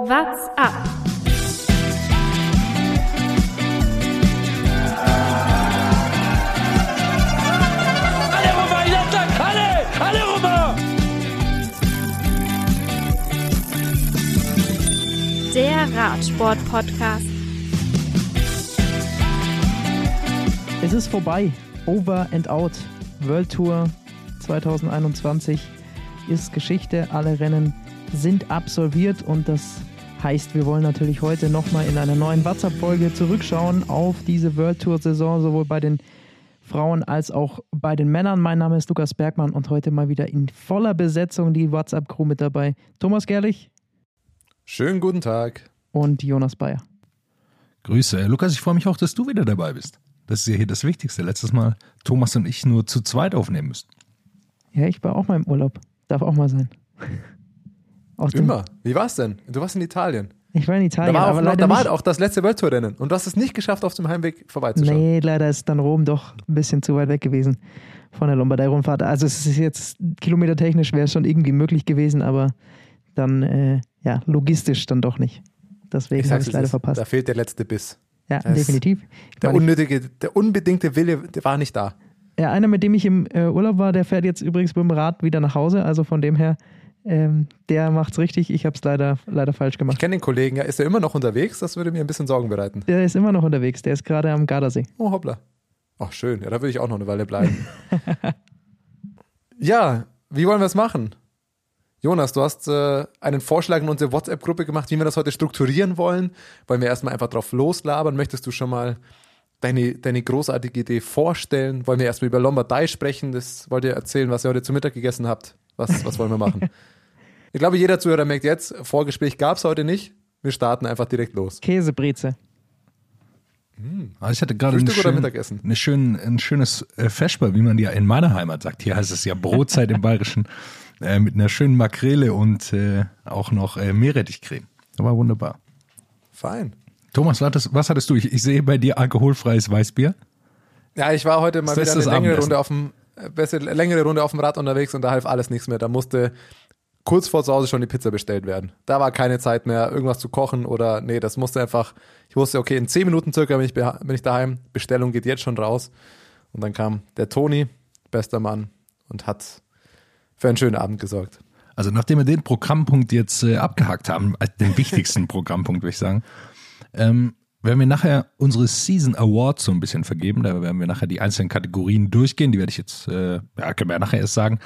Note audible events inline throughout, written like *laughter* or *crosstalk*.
What's up? Alle rüber, Jattak, alle, alle rüber! Der Radsport-Podcast. Es ist vorbei. Over and out. World Tour 2021 ist Geschichte. Alle Rennen sind absolviert und das heißt, wir wollen natürlich heute nochmal in einer neuen WhatsApp-Folge zurückschauen auf diese World Tour-Saison, sowohl bei den Frauen als auch bei den Männern. Mein Name ist Lukas Bergmann und heute mal wieder in voller Besetzung die WhatsApp-Crew mit dabei. Thomas Gerlich Schönen guten Tag. und Jonas Bayer. Grüße. Lukas, ich freue mich auch, dass du wieder dabei bist. Das ist ja hier das Wichtigste. Letztes Mal Thomas und ich nur zu zweit aufnehmen müssen. Ja, ich war auch mal im Urlaub. Darf auch mal sein. Immer. Wie war's denn? Du warst in Italien. Ich war in Da Italien, war, aber auch, leider da war auch das letzte World Tour Rennen und du hast es nicht geschafft, auf dem Heimweg vorbeizuschauen. Nee, leider ist dann Rom doch ein bisschen zu weit weg gewesen von der Lombardei-Rundfahrt. Also es ist jetzt kilometertechnisch wäre es schon irgendwie möglich gewesen, aber dann äh, ja logistisch dann doch nicht. Deswegen habe ich es es leider ist- verpasst. Da fehlt der letzte Biss. Ja, es- definitiv. Der unnötige, der unbedingte Wille, der war nicht da. ja, einer, mit dem ich im äh, Urlaub war, der fährt jetzt übrigens mit dem Rad wieder nach Hause. Also von dem her, ähm, der macht's richtig. Ich habe es leider, leider falsch Ich gemacht. kenne den Kollegen, ist er immer noch unterwegs? Das würde mir ein bisschen Sorgen bereiten. Der ist immer noch unterwegs. Der ist gerade am Gardasee. Oh, hoppla. Ach, schön. Ja, da würde ich auch noch eine Weile bleiben. *laughs* ja, wie wollen wir es machen? Jonas, du hast äh, einen Vorschlag in unsere WhatsApp-Gruppe gemacht, wie wir das heute strukturieren wollen. Wollen wir erstmal einfach drauf loslabern? Möchtest du schon mal deine, deine großartige Idee vorstellen? Wollen wir erstmal über Lombardei sprechen? Das wollt ihr erzählen, was ihr heute zu Mittag gegessen habt? Was, was wollen wir machen? *laughs* ich glaube, jeder Zuhörer merkt jetzt, Vorgespräch gab es heute nicht. Wir starten einfach direkt los. Käsebreze. Also ich hatte gerade ein, schön, Mittagessen? eine schön, ein schönes äh, Feschbar, wie man ja in meiner Heimat sagt. Hier heißt es ja Brotzeit im Bayerischen. *laughs* Äh, mit einer schönen Makrele und äh, auch noch äh, Meerrettichcreme. Das war wunderbar. Fein. Thomas, was hattest, was hattest du? Ich, ich sehe bei dir alkoholfreies Weißbier. Ja, ich war heute mal Das wieder das eine längere. Runde, auf dem, besser, längere Runde auf dem Rad unterwegs und da half alles nichts mehr. Da musste kurz vor zu Hause schon die Pizza bestellt werden. Da war keine Zeit mehr, irgendwas zu kochen oder nee, das musste einfach, ich wusste, okay, in zehn Minuten circa bin ich, bin ich daheim, Bestellung geht jetzt schon raus. Und dann kam der Toni, bester Mann, und hat für einen schönen Abend gesorgt. Also nachdem wir den Programmpunkt jetzt äh, abgehakt haben, den wichtigsten Programmpunkt, würde ich sagen, ähm, werden wir nachher unsere Season Awards so ein bisschen vergeben. Da werden wir nachher die einzelnen Kategorien durchgehen. Die werde ich jetzt, äh, ja, können wir ja nachher erst sagen.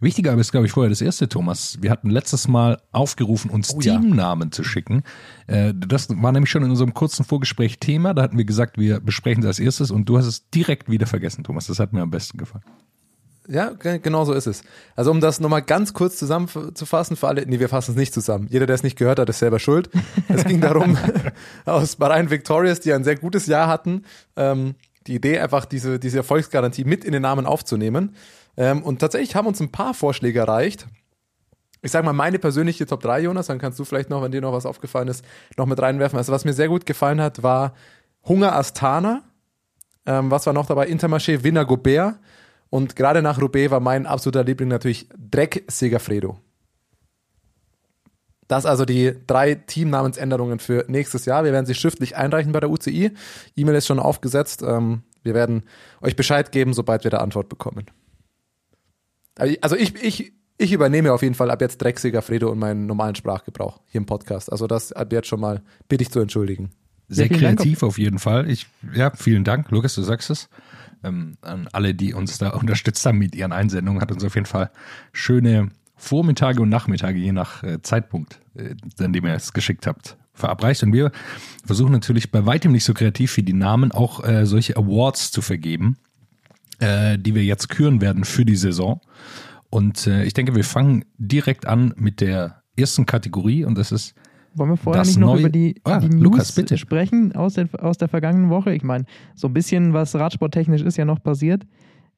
Wichtiger aber ist, glaube ich, vorher das erste, Thomas. Wir hatten letztes Mal aufgerufen, uns Oh ja. Teamnamen zu schicken. Äh, das war nämlich schon in unserem kurzen Vorgespräch Thema. Da hatten wir gesagt, wir besprechen das als erstes und du hast es direkt wieder vergessen, Thomas. Das hat mir am besten gefallen. Ja, ge- genau so ist es. Also um das nochmal ganz kurz zusammenzufassen für alle, nee, wir fassen es nicht zusammen. Jeder, der es nicht gehört hat, ist selber schuld. *laughs* Es ging darum, *laughs* aus Bahrain Victorious, die ein sehr gutes Jahr hatten, ähm, die Idee einfach diese, diese Erfolgsgarantie mit in den Namen aufzunehmen. Ähm, und tatsächlich haben uns ein paar Vorschläge erreicht. Ich sag mal, meine persönliche Top 3, Jonas, dann kannst du vielleicht noch, wenn dir noch was aufgefallen ist, noch mit reinwerfen. Also was mir sehr gut gefallen hat, war Hunger Astana. Ähm, was war noch dabei? Intermarché Winner Gobert. Und gerade nach Roubaix war mein absoluter Liebling natürlich Dreck Segafredo. Das also die drei Teamnamensänderungen für nächstes Jahr. Wir werden sie schriftlich einreichen bei der UCI. E-Mail ist schon aufgesetzt. Ähm, wir werden euch Bescheid geben, sobald wir da Antwort bekommen. Also ich, ich, ich übernehme auf jeden Fall ab jetzt Dreck Segafredo und meinen normalen Sprachgebrauch hier im Podcast. Also das ab jetzt schon mal bitte ich zu entschuldigen. Sehr kreativ auf jeden Fall. Ich, ja, vielen Dank, Lukas, du sagst es. Ähm, an alle, die uns da *laughs* unterstützt haben mit ihren Einsendungen, hat uns auf jeden Fall schöne Vormittage und Nachmittage, je nach äh, Zeitpunkt, äh, an dem ihr es geschickt habt, verabreicht. Und wir versuchen natürlich bei weitem nicht so kreativ wie die Namen auch äh, solche Awards zu vergeben, äh, die wir jetzt küren werden für die Saison. Und äh, ich denke, wir fangen direkt an mit der ersten Kategorie und das ist Wollen wir vorher Das nicht noch neue- über die, Ah, die News Lukas, bitte. sprechen aus der, aus der vergangenen Woche? Ich meine, so ein bisschen was radsporttechnisch ist ja noch passiert.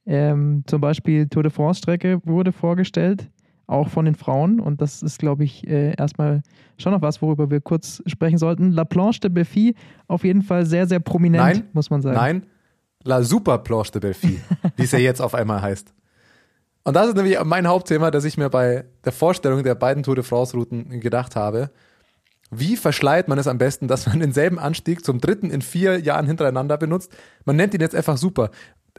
Ähm, zum Beispiel Tour de France-Strecke wurde vorgestellt, auch von den Frauen. Und das ist, glaube ich, äh, erstmal schon noch was, worüber wir kurz sprechen sollten. La Planche de Belfi auf jeden Fall sehr, sehr prominent, Nein, muss man sagen. Nein, La Super Planche de Belfi, *laughs* wie es ja jetzt auf einmal heißt. Und das ist nämlich mein Hauptthema, das ich mir bei der Vorstellung der beiden Tour de France-Routen gedacht habe. Wie verschleiert man es am besten, dass man denselben Anstieg zum dritten in vier Jahren hintereinander benutzt? Man nennt ihn jetzt einfach super.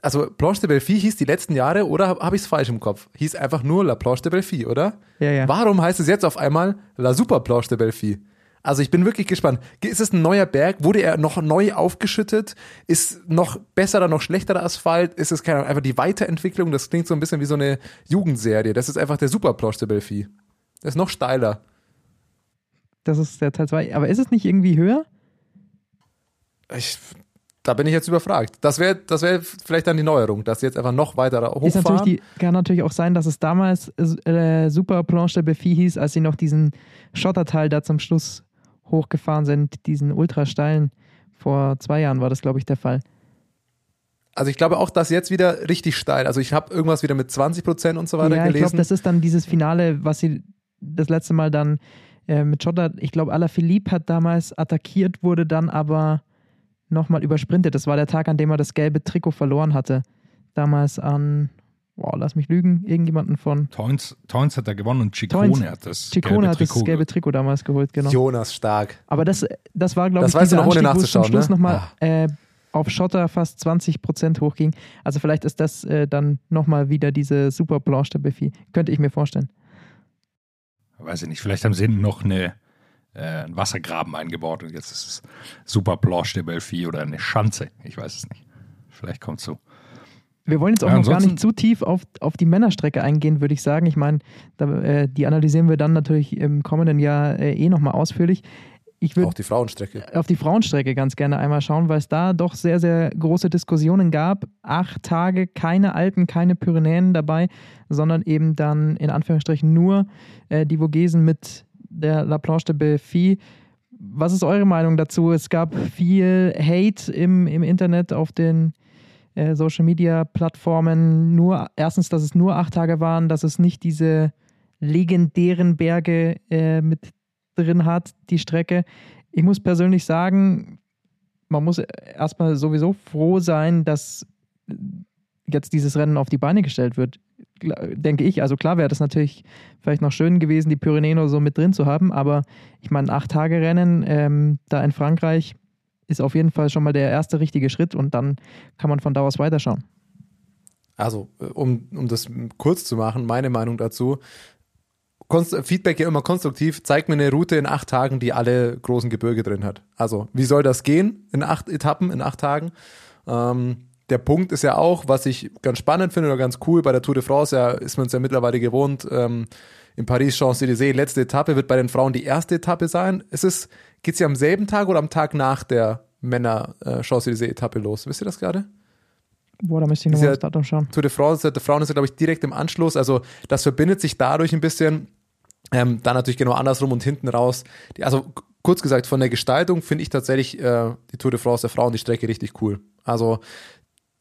Also Planche de Belfi hieß die letzten Jahre, oder habe hab ich es falsch im Kopf? Hieß einfach nur La Planche de Belfi, oder? Ja, ja. Warum heißt es jetzt auf einmal La Super Planche de Belfi? Also ich bin wirklich gespannt. Ist es ein neuer Berg? Wurde er noch neu aufgeschüttet? Ist noch besserer, noch schlechterer Asphalt? Ist es keine Ahnung, einfach die Weiterentwicklung? Das klingt so ein bisschen wie so eine Jugendserie. Das ist einfach der Super Planche de Belfi. Der ist noch steiler. Das ist der Teil 2. Aber ist es nicht irgendwie höher? Ich, da bin ich jetzt überfragt. Das wäre das wär vielleicht dann die Neuerung, dass sie jetzt einfach noch weiter Ist hochfahren. natürlich die, kann natürlich auch sein, dass es damals äh, Super Planche de Belfi hieß, als sie noch diesen Schotterteil da zum Schluss hochgefahren sind, diesen ultra steilen. Vor zwei Jahren war das, glaube ich, der Fall. Also ich glaube auch, dass jetzt wieder richtig steil. Also ich habe irgendwas wieder mit 20 Prozent und so weiter ja, ich gelesen. glaube, das ist dann dieses Finale, was sie das letzte Mal dann äh, mit Schotter, ich glaube, Alaphilippe hat damals attackiert, wurde dann aber nochmal übersprintet. Das war der Tag, an dem er das gelbe Trikot verloren hatte. Damals an, boah, lass mich lügen, irgendjemanden von Toins, Toins hat da gewonnen und Ciccone Toins. hat das Ciccone gelbe hat das Trikot gelbe Trikot damals geholt, genau. Jonas stark. Aber das, das war, glaube Das ich, dieser noch, ohne Anstieg, wo es zum nachzuschauen, Schluss ne? nochmal Ah. äh, auf Schotter fast 20 Prozent hochging. Also vielleicht ist das äh, dann nochmal wieder diese Super Blanche de Belfi. Könnte ich mir vorstellen. Weiß ich nicht, vielleicht haben sie hinten noch eine, äh, einen Wassergraben eingebaut und jetzt ist es Super Planche de Belfi oder eine Schanze. Ich weiß es nicht. Vielleicht kommt so. Wir wollen jetzt auch Ja, noch gar nicht zu tief auf, auf die Männerstrecke eingehen, würde ich sagen. Ich meine, da, äh, die analysieren wir dann natürlich im kommenden Jahr äh, eh nochmal ausführlich. Ich würde Auch die Frauenstrecke. auf die Frauenstrecke ganz gerne einmal schauen, weil es da doch sehr, sehr große Diskussionen gab. Acht Tage, keine Alpen, keine Pyrenäen dabei, sondern eben dann in Anführungsstrichen nur äh, die Vogesen mit der La Planche de Belfi. Was ist eure Meinung dazu? Es gab viel Hate im, im Internet auf den äh, Social Media Plattformen. Nur erstens, dass es nur acht Tage waren, dass es nicht diese legendären Berge äh, mit drin hat, die Strecke. Ich muss persönlich sagen, man muss erstmal sowieso froh sein, dass jetzt dieses Rennen auf die Beine gestellt wird, denke ich. Also klar wäre das natürlich vielleicht noch schön gewesen, die Pyrenäen oder so mit drin zu haben, aber ich meine, acht Tage Rennen ähm, da in Frankreich ist auf jeden Fall schon mal der erste richtige Schritt und dann kann man von da aus weiterschauen. Also, äh, um, um das kurz zu machen, meine Meinung dazu. Feedback ja immer konstruktiv. Zeigt mir eine Route in acht Tagen, die alle großen Gebirge drin hat. Also, wie soll das gehen in acht Etappen, in acht Tagen? Ähm, der Punkt ist ja auch, was ich ganz spannend finde oder ganz cool bei der Tour de France, ja, ist man es ja mittlerweile gewohnt, ähm, in Paris Champs-Élysées, letzte Etappe wird bei den Frauen die erste Etappe sein. Ist es, geht's ja am selben Tag oder am Tag nach der Männer äh, los? Wisst ihr das gerade? Boah, da müsste ich nochmal aufs Datum schauen. Tour de France der Frauen ist ja, glaube ich, direkt im Anschluss. Also das verbindet sich dadurch ein bisschen. Ähm, dann natürlich genau andersrum und hinten raus. Die, also kurz gesagt, von der Gestaltung finde ich tatsächlich äh, die Tour de France der Frauen die Strecke richtig cool. Also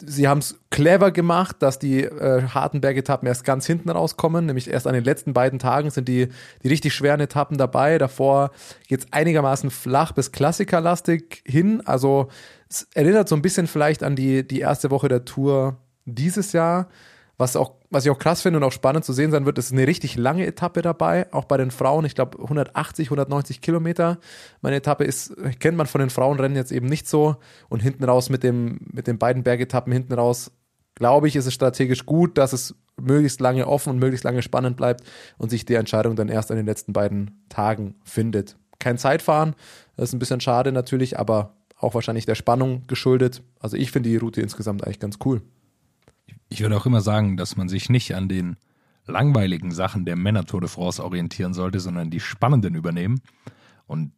sie haben es clever gemacht, dass die äh, harten Bergetappen erst ganz hinten rauskommen, nämlich erst an den letzten beiden Tagen sind die, die richtig schweren Etappen dabei. Davor geht's einigermaßen flach bis klassikerlastig hin. Also es erinnert so ein bisschen vielleicht an die, die erste Woche der Tour dieses Jahr. Was, auch, was ich auch krass finde und auch spannend zu sehen sein wird, ist eine richtig lange Etappe dabei, auch bei den Frauen. Ich glaube 180, 190 Kilometer. Meine Etappe ist, kennt man von den Frauenrennen jetzt eben nicht so. Und hinten raus mit, dem, mit den beiden Bergetappen hinten raus, glaube ich, ist es strategisch gut, dass es möglichst lange offen und möglichst lange spannend bleibt und sich die Entscheidung dann erst an den letzten beiden Tagen findet. Kein Zeitfahren, das ist ein bisschen schade natürlich, aber auch wahrscheinlich der Spannung geschuldet. Also ich finde die Route insgesamt eigentlich ganz cool. Ich würde auch immer sagen, dass man sich nicht an den langweiligen Sachen der Männer Tour de France orientieren sollte, sondern die spannenden übernehmen. Und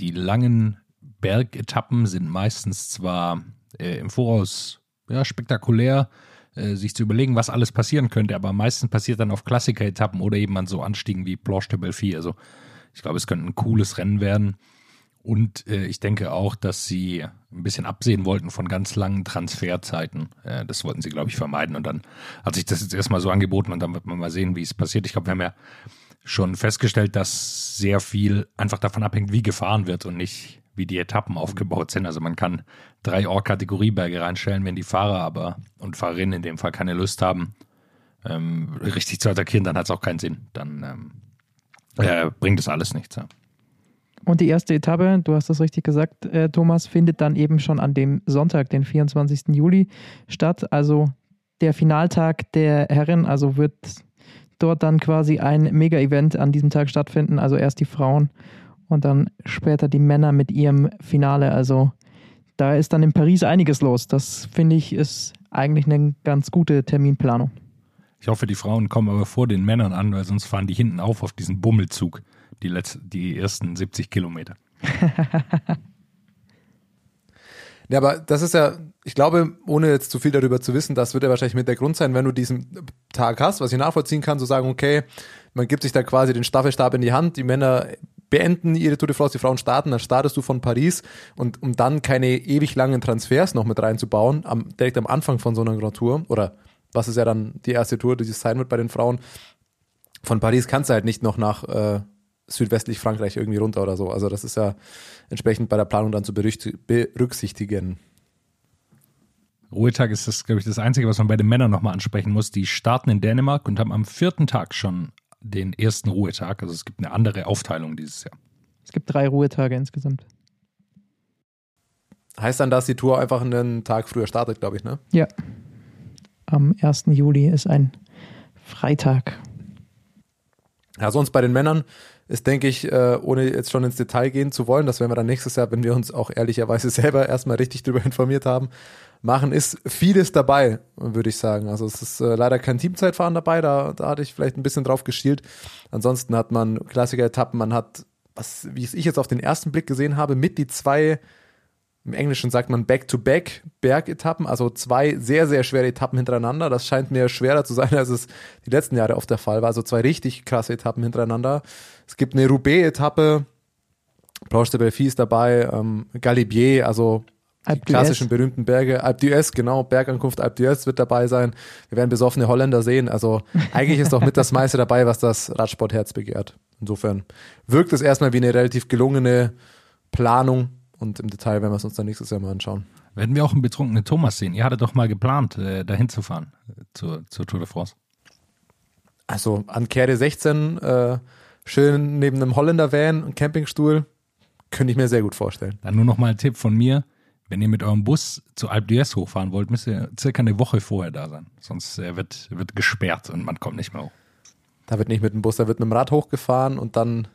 die langen Bergetappen sind meistens zwar äh, im Voraus ja, spektakulär, äh, sich zu überlegen, was alles passieren könnte, aber meistens passiert dann auf Klassiker-Etappen oder eben an so Anstiegen wie Planche de Belfi. Also ich glaube, es könnte ein cooles Rennen werden. Und äh, ich denke auch, dass sie ein bisschen absehen wollten von ganz langen Transferzeiten. Äh, das wollten sie, glaube ich, vermeiden. Und dann hat sich das jetzt erstmal so angeboten und dann wird man mal sehen, wie es passiert. Ich glaube, wir haben ja schon festgestellt, dass sehr viel einfach davon abhängt, wie gefahren wird und nicht, wie die Etappen aufgebaut sind. Also man kann drei Or-Kategorieberge reinstellen, wenn die Fahrer aber und Fahrerinnen in dem Fall keine Lust haben, ähm, richtig zu attackieren, dann hat es auch keinen Sinn. Dann ähm, äh, bringt es alles nichts. Ja. Und die erste Etappe, du hast das richtig gesagt, äh, Thomas, findet dann eben schon an dem Sonntag, den 24. Juli statt. Also der Finaltag der Herren, also wird dort dann quasi ein Mega-Event an diesem Tag stattfinden. Also erst die Frauen und dann später die Männer mit ihrem Finale. Also da ist dann in Paris einiges los. Das finde ich ist eigentlich eine ganz gute Terminplanung. Ich hoffe, die Frauen kommen aber vor den Männern an, weil sonst fahren die hinten auf auf diesen Bummelzug, die, letzte, die ersten 70 Kilometer. *laughs* Ja, aber das ist ja, ich glaube, ohne jetzt zu viel darüber zu wissen, das wird ja wahrscheinlich mit der Grund sein, wenn du diesen Tag hast, was ich nachvollziehen kann, zu sagen, okay, man gibt sich da quasi den Staffelstab in die Hand, die Männer beenden ihre Tour de France, die Frauen starten, dann startest du von Paris und um dann keine ewig langen Transfers noch mit reinzubauen, am, direkt am Anfang von so einer Grand Tour oder was ist ja dann die erste Tour, die es sein wird bei den Frauen, von Paris kannst du halt nicht noch nach äh, südwestlich Frankreich irgendwie runter oder so. Also das ist ja entsprechend bei der Planung dann zu berücksichtigen. Ruhetag ist das, glaube ich, das Einzige, was man bei den Männern nochmal ansprechen muss. Die starten in Dänemark und haben am vierten Tag schon den ersten Ruhetag. Also es gibt eine andere Aufteilung dieses Jahr. Es gibt drei Ruhetage insgesamt. Heißt dann, dass die Tour einfach einen Tag früher startet, glaube ich, ne? Ja. Am 1. Juli ist ein Freitag. Ja, sonst bei den Männern ist, denke ich, äh, ohne jetzt schon ins Detail gehen zu wollen, das werden wir dann nächstes Jahr, wenn wir uns auch ehrlicherweise *laughs* selber erstmal richtig darüber informiert haben, machen, ist vieles dabei, würde ich sagen. Also es ist äh, leider kein Teamzeitfahren dabei, da, da hatte ich vielleicht ein bisschen drauf geschielt. Ansonsten hat man Klassiker-Etappen, man hat, was, wie es ich jetzt auf den ersten Blick gesehen habe, mit die zwei im Englischen sagt man Back-to-Back Bergetappen, also zwei sehr, sehr schwere Etappen hintereinander. Das scheint mir schwerer zu sein, als es die letzten Jahre oft der Fall war. Also zwei richtig krasse Etappen hintereinander. Es gibt eine Roubaix-Etappe, Planche de Belfi ist dabei, ähm, Galibier, also die klassischen berühmten Berge, Alpe d'Huez, genau, Bergankunft Alpe d'Huez wird dabei sein. Wir werden besoffene Holländer sehen. Also *laughs* eigentlich ist auch mit das meiste dabei, was das Radsportherz begehrt. Insofern wirkt es erstmal wie eine relativ gelungene Planung und im Detail werden wir es uns dann nächstes Jahr mal anschauen. Werden wir auch einen betrunkenen Thomas sehen? Ihr hattet doch mal geplant, äh, dahin zu fahren, äh, zur, zur Tour de France. Also an Kehre 16, äh, schön neben einem Holländer-Van und Campingstuhl, könnte ich mir sehr gut vorstellen. Dann nur noch mal ein Tipp von mir. Wenn ihr mit eurem Bus zu Alpe d'Huez hochfahren wollt, müsst ihr circa eine Woche vorher da sein. Sonst äh, wird, wird gesperrt und man kommt nicht mehr hoch. Da wird nicht mit dem Bus, da wird mit dem Rad hochgefahren und dann,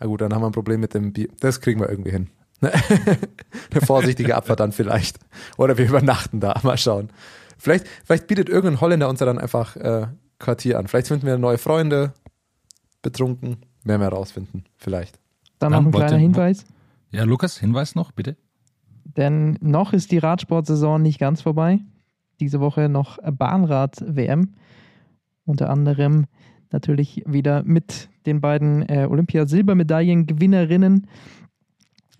na gut, dann haben wir ein Problem mit dem Bier. Das kriegen wir irgendwie hin. Eine *laughs* vorsichtige Abfahrt dann vielleicht. Oder wir übernachten da, mal schauen. Vielleicht, vielleicht bietet irgendein Holländer uns ja dann einfach äh, Quartier an. Vielleicht finden wir neue Freunde, betrunken, werden wir herausfinden, vielleicht. Dann noch ein wollte- kleiner Hinweis. Ja, Lukas, Hinweis noch, bitte. Denn noch ist die Radsportsaison nicht ganz vorbei. Diese Woche noch Bahnrad-WM. Unter anderem natürlich wieder mit den beiden äh, Olympia-Silbermedaillengewinnerinnen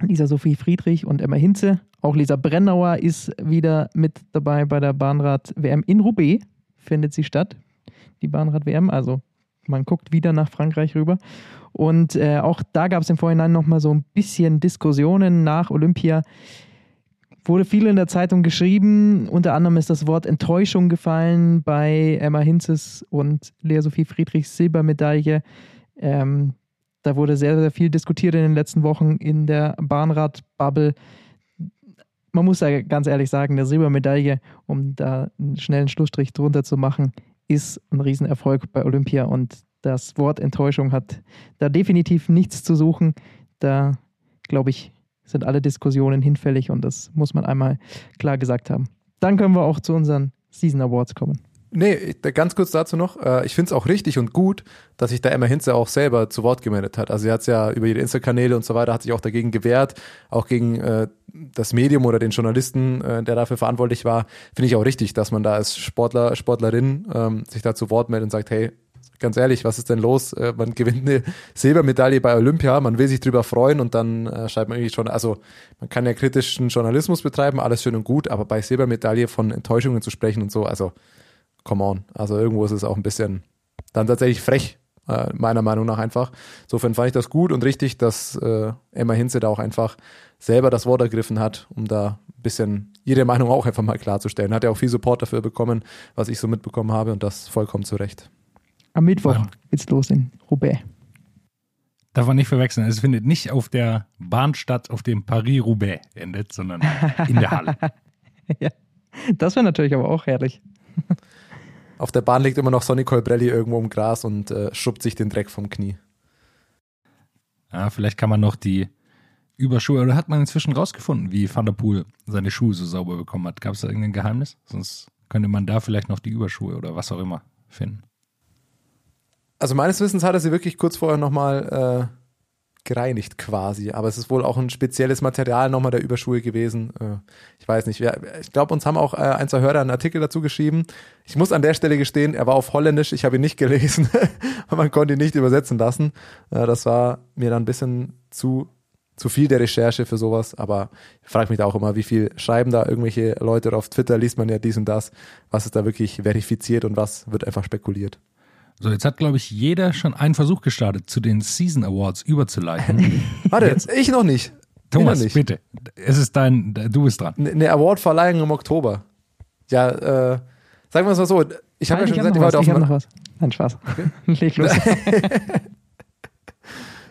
Lisa Sophie Friedrich und Emma Hinze. Auch Lisa Brennauer ist wieder mit dabei bei der Bahnrad-WM in Roubaix. Findet sie statt, die Bahnrad-WM. Also man guckt wieder nach Frankreich rüber. Und äh, auch da gab es im Vorhinein nochmal so ein bisschen Diskussionen nach Olympia. Wurde viel in der Zeitung geschrieben. Unter anderem ist das Wort Enttäuschung gefallen bei Emma Hinzes und Lea Sophie Friedrichs Silbermedaille. Ähm, da wurde sehr, sehr viel diskutiert in den letzten Wochen in der Bahnrad-Bubble. Man muss ja ganz ehrlich sagen, der Silbermedaille, um da einen schnellen Schlussstrich drunter zu machen, ist ein Riesenerfolg bei Olympia und das Wort Enttäuschung hat da definitiv nichts zu suchen. Da, glaube ich, sind alle Diskussionen hinfällig und das muss man einmal klar gesagt haben. Dann können wir auch zu unseren Season Awards kommen. Nee, ganz kurz dazu noch. Äh, ich finde es auch richtig und gut, dass sich da Emma Hinze auch selber zu Wort gemeldet hat. Also sie hat es ja über ihre Insta-Kanäle und so weiter, hat sich auch dagegen gewehrt, auch gegen äh, das Medium oder den Journalisten, äh, der dafür verantwortlich war. Finde ich auch richtig, dass man da als Sportler, Sportlerin ähm, sich da zu Wort meldet und sagt, hey, ganz ehrlich, was ist denn los? Man gewinnt eine Silbermedaille bei Olympia, man will sich drüber freuen und dann schreibt man irgendwie schon, also man kann ja kritischen Journalismus betreiben, alles schön und gut, aber bei Silbermedaille von Enttäuschungen zu sprechen und so, also come on. Also irgendwo ist es auch ein bisschen dann tatsächlich frech, äh, meiner Meinung nach einfach. Insofern fand ich das gut und richtig, dass äh, Emma Hinze da auch einfach selber das Wort ergriffen hat, um da ein bisschen ihre Meinung auch einfach mal klarzustellen. Hat ja auch viel Support dafür bekommen, was ich so mitbekommen habe und das vollkommen zu Recht. Am Mittwoch Ja. geht's los in Roubaix. Darf man nicht verwechseln. Es findet nicht auf der Bahn statt, auf dem Paris-Roubaix endet, sondern in der Halle. *laughs* ja. Das wäre natürlich aber auch herrlich. Auf der Bahn liegt immer noch Sonny Colbrelli irgendwo im Gras und äh, schubbt sich den Dreck vom Knie. Ja, vielleicht kann man noch die Überschuhe, oder hat man inzwischen rausgefunden, wie Van der Poel seine Schuhe so sauber bekommen hat? Gab es da irgendein Geheimnis? Sonst könnte man da vielleicht noch die Überschuhe oder was auch immer finden. Also meines Wissens hat er sie wirklich kurz vorher nochmal äh, gereinigt quasi. Aber es ist wohl auch ein spezielles Material nochmal der Überschuhe gewesen. Äh, ich weiß nicht. Ich glaube, uns haben auch äh, ein, zwei Hörer einen Artikel dazu geschrieben. Ich muss an der Stelle gestehen, er war auf Holländisch. Ich habe ihn nicht gelesen. *laughs* Man konnte ihn nicht übersetzen lassen. Äh, das war mir dann ein bisschen zu zu viel der Recherche für sowas, aber ich frage mich da auch immer, wie viel schreiben da irgendwelche Leute auf Twitter liest man ja dies und das, was ist da wirklich verifiziert und was wird einfach spekuliert. So, jetzt hat, glaube ich, jeder schon einen Versuch gestartet, zu den Season Awards überzuleiten. *laughs* Warte, jetzt, ich noch nicht. Thomas, nicht. bitte. Es ist dein, du bist dran. Eine Awardverleihung im Oktober. Ja, äh, sagen wir es mal so. Ich habe ja schon gesagt, ich heute auf noch was. Nein, Spaß. Okay. *laughs* Leg los. *laughs*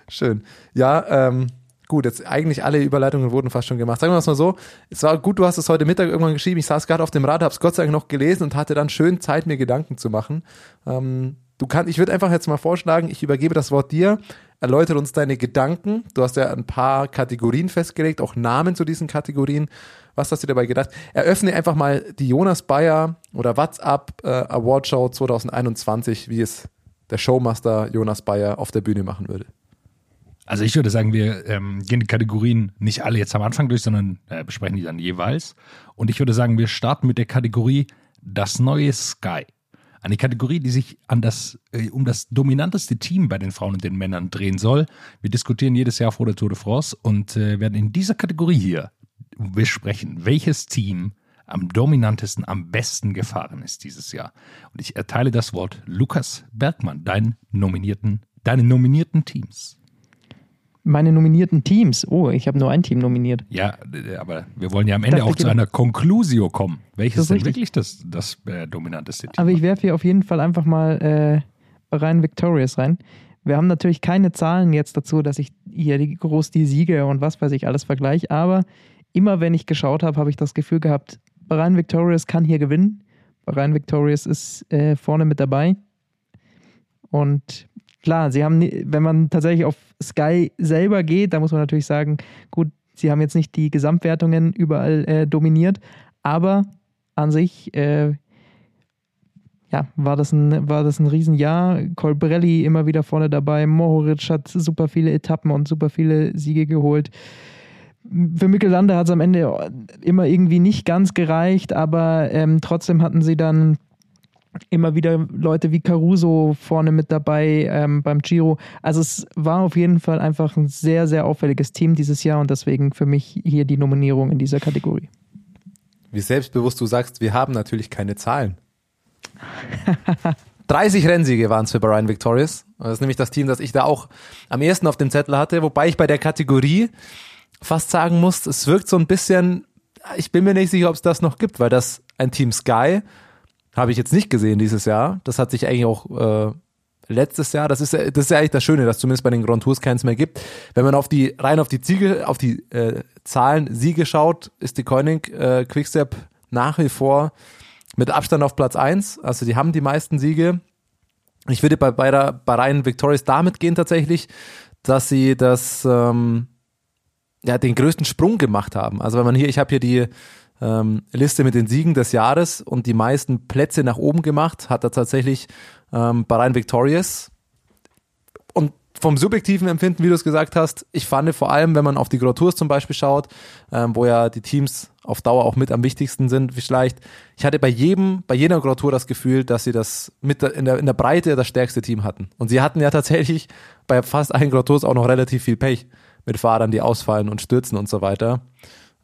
Schön. Ja, ähm, gut, jetzt eigentlich alle Überleitungen wurden fast schon gemacht. Sagen wir es mal so, es war gut, du hast es heute Mittag irgendwann geschrieben, ich saß gerade auf dem Rad, habe es Gott sei Dank noch gelesen und hatte dann schön Zeit, mir Gedanken zu machen. Ähm, du kannst, ich würde einfach jetzt mal vorschlagen, ich übergebe das Wort dir, erläutere uns deine Gedanken. Du hast ja ein paar Kategorien festgelegt, auch Namen zu diesen Kategorien. Was hast du dabei gedacht? Eröffne einfach mal die Jonas Bayer oder WhatsApp äh, Award Show 2021, wie es der Showmaster Jonas Bayer auf der Bühne machen würde. Also ich würde sagen, wir ähm, gehen die Kategorien nicht alle jetzt am Anfang durch, sondern äh, besprechen die dann jeweils. Und ich würde sagen, wir starten mit der Kategorie Das neue Sky. Eine Kategorie, die sich an das, äh, um das dominanteste Team bei den Frauen und den Männern drehen soll. Wir diskutieren jedes Jahr vor der Tour de France und äh, werden in dieser Kategorie hier besprechen, welches Team am dominantesten, am besten gefahren ist dieses Jahr. Und ich erteile das Wort Lukas Bergmann, deinen nominierten, deine nominierten Teams meine nominierten Teams. Oh, ich habe nur ein Team nominiert. Ja, aber wir wollen ja am Ende auch zu einer Conclusio kommen. Welches ist denn wirklich das, das äh, dominanteste Team? Aber ich werfe hier auf jeden Fall einfach mal äh, rein Victorious rein. Wir haben natürlich keine Zahlen jetzt dazu, dass ich hier die, groß die Siege und was weiß ich alles vergleiche, aber immer wenn ich geschaut habe, habe ich das Gefühl gehabt, Bahrain Victorious kann hier gewinnen. Bahrain Victorious ist äh, vorne mit dabei. Und klar, sie haben, wenn man tatsächlich auf Sky selber geht, da muss man natürlich sagen, gut, sie haben jetzt nicht die Gesamtwertungen überall äh, dominiert, aber an sich äh, ja, war das ein, war das ein Riesenjahr. Colbrelli immer wieder vorne dabei. Mohoric hat super viele Etappen und super viele Siege geholt. Für Mikkelander hat es am Ende immer irgendwie nicht ganz gereicht, aber ähm, trotzdem hatten sie dann immer wieder Leute wie Caruso vorne mit dabei ähm, beim Giro. Also es war auf jeden Fall einfach ein sehr, sehr auffälliges Team dieses Jahr und deswegen für mich hier die Nominierung in dieser Kategorie. Wie selbstbewusst du sagst, wir haben natürlich keine Zahlen. *laughs* 30 Rennsiege waren es für Brian Victorious. Das ist nämlich das Team, das ich da auch am ersten auf dem Zettel hatte, wobei ich bei der Kategorie fast sagen muss, es wirkt so ein bisschen, ich bin mir nicht sicher, ob es das noch gibt, weil das ein Team Sky habe ich jetzt nicht gesehen dieses Jahr. Das hat sich eigentlich auch äh, letztes Jahr, das ist, das ist ja eigentlich das Schöne, dass zumindest bei den Grand Tours keins mehr gibt. Wenn man auf die, rein auf die Ziege, auf die äh, Zahlen Siege schaut, ist die Koenig äh, Quickstep nach wie vor mit Abstand auf Platz eins. Also die haben die meisten Siege. Ich würde bei, bei der Bahrain Victorious damit gehen tatsächlich, dass sie das ähm, ja den größten Sprung gemacht haben. Also wenn man hier, ich habe hier die ähm, Liste mit den Siegen des Jahres und die meisten Plätze nach oben gemacht, hat er tatsächlich ähm, Bahrain Victorious. Und vom subjektiven Empfinden, wie du es gesagt hast, ich fand vor allem, wenn man auf die Grand zum Beispiel schaut, ähm, wo ja die Teams auf Dauer auch mit am wichtigsten sind, vielleicht, ich hatte bei jedem, bei jeder Grand das Gefühl, dass sie das mit in, der, in der Breite das stärkste Team hatten. Und sie hatten ja tatsächlich bei fast allen Grand auch noch relativ viel Pech mit Fahrern, die ausfallen und stürzen und so weiter.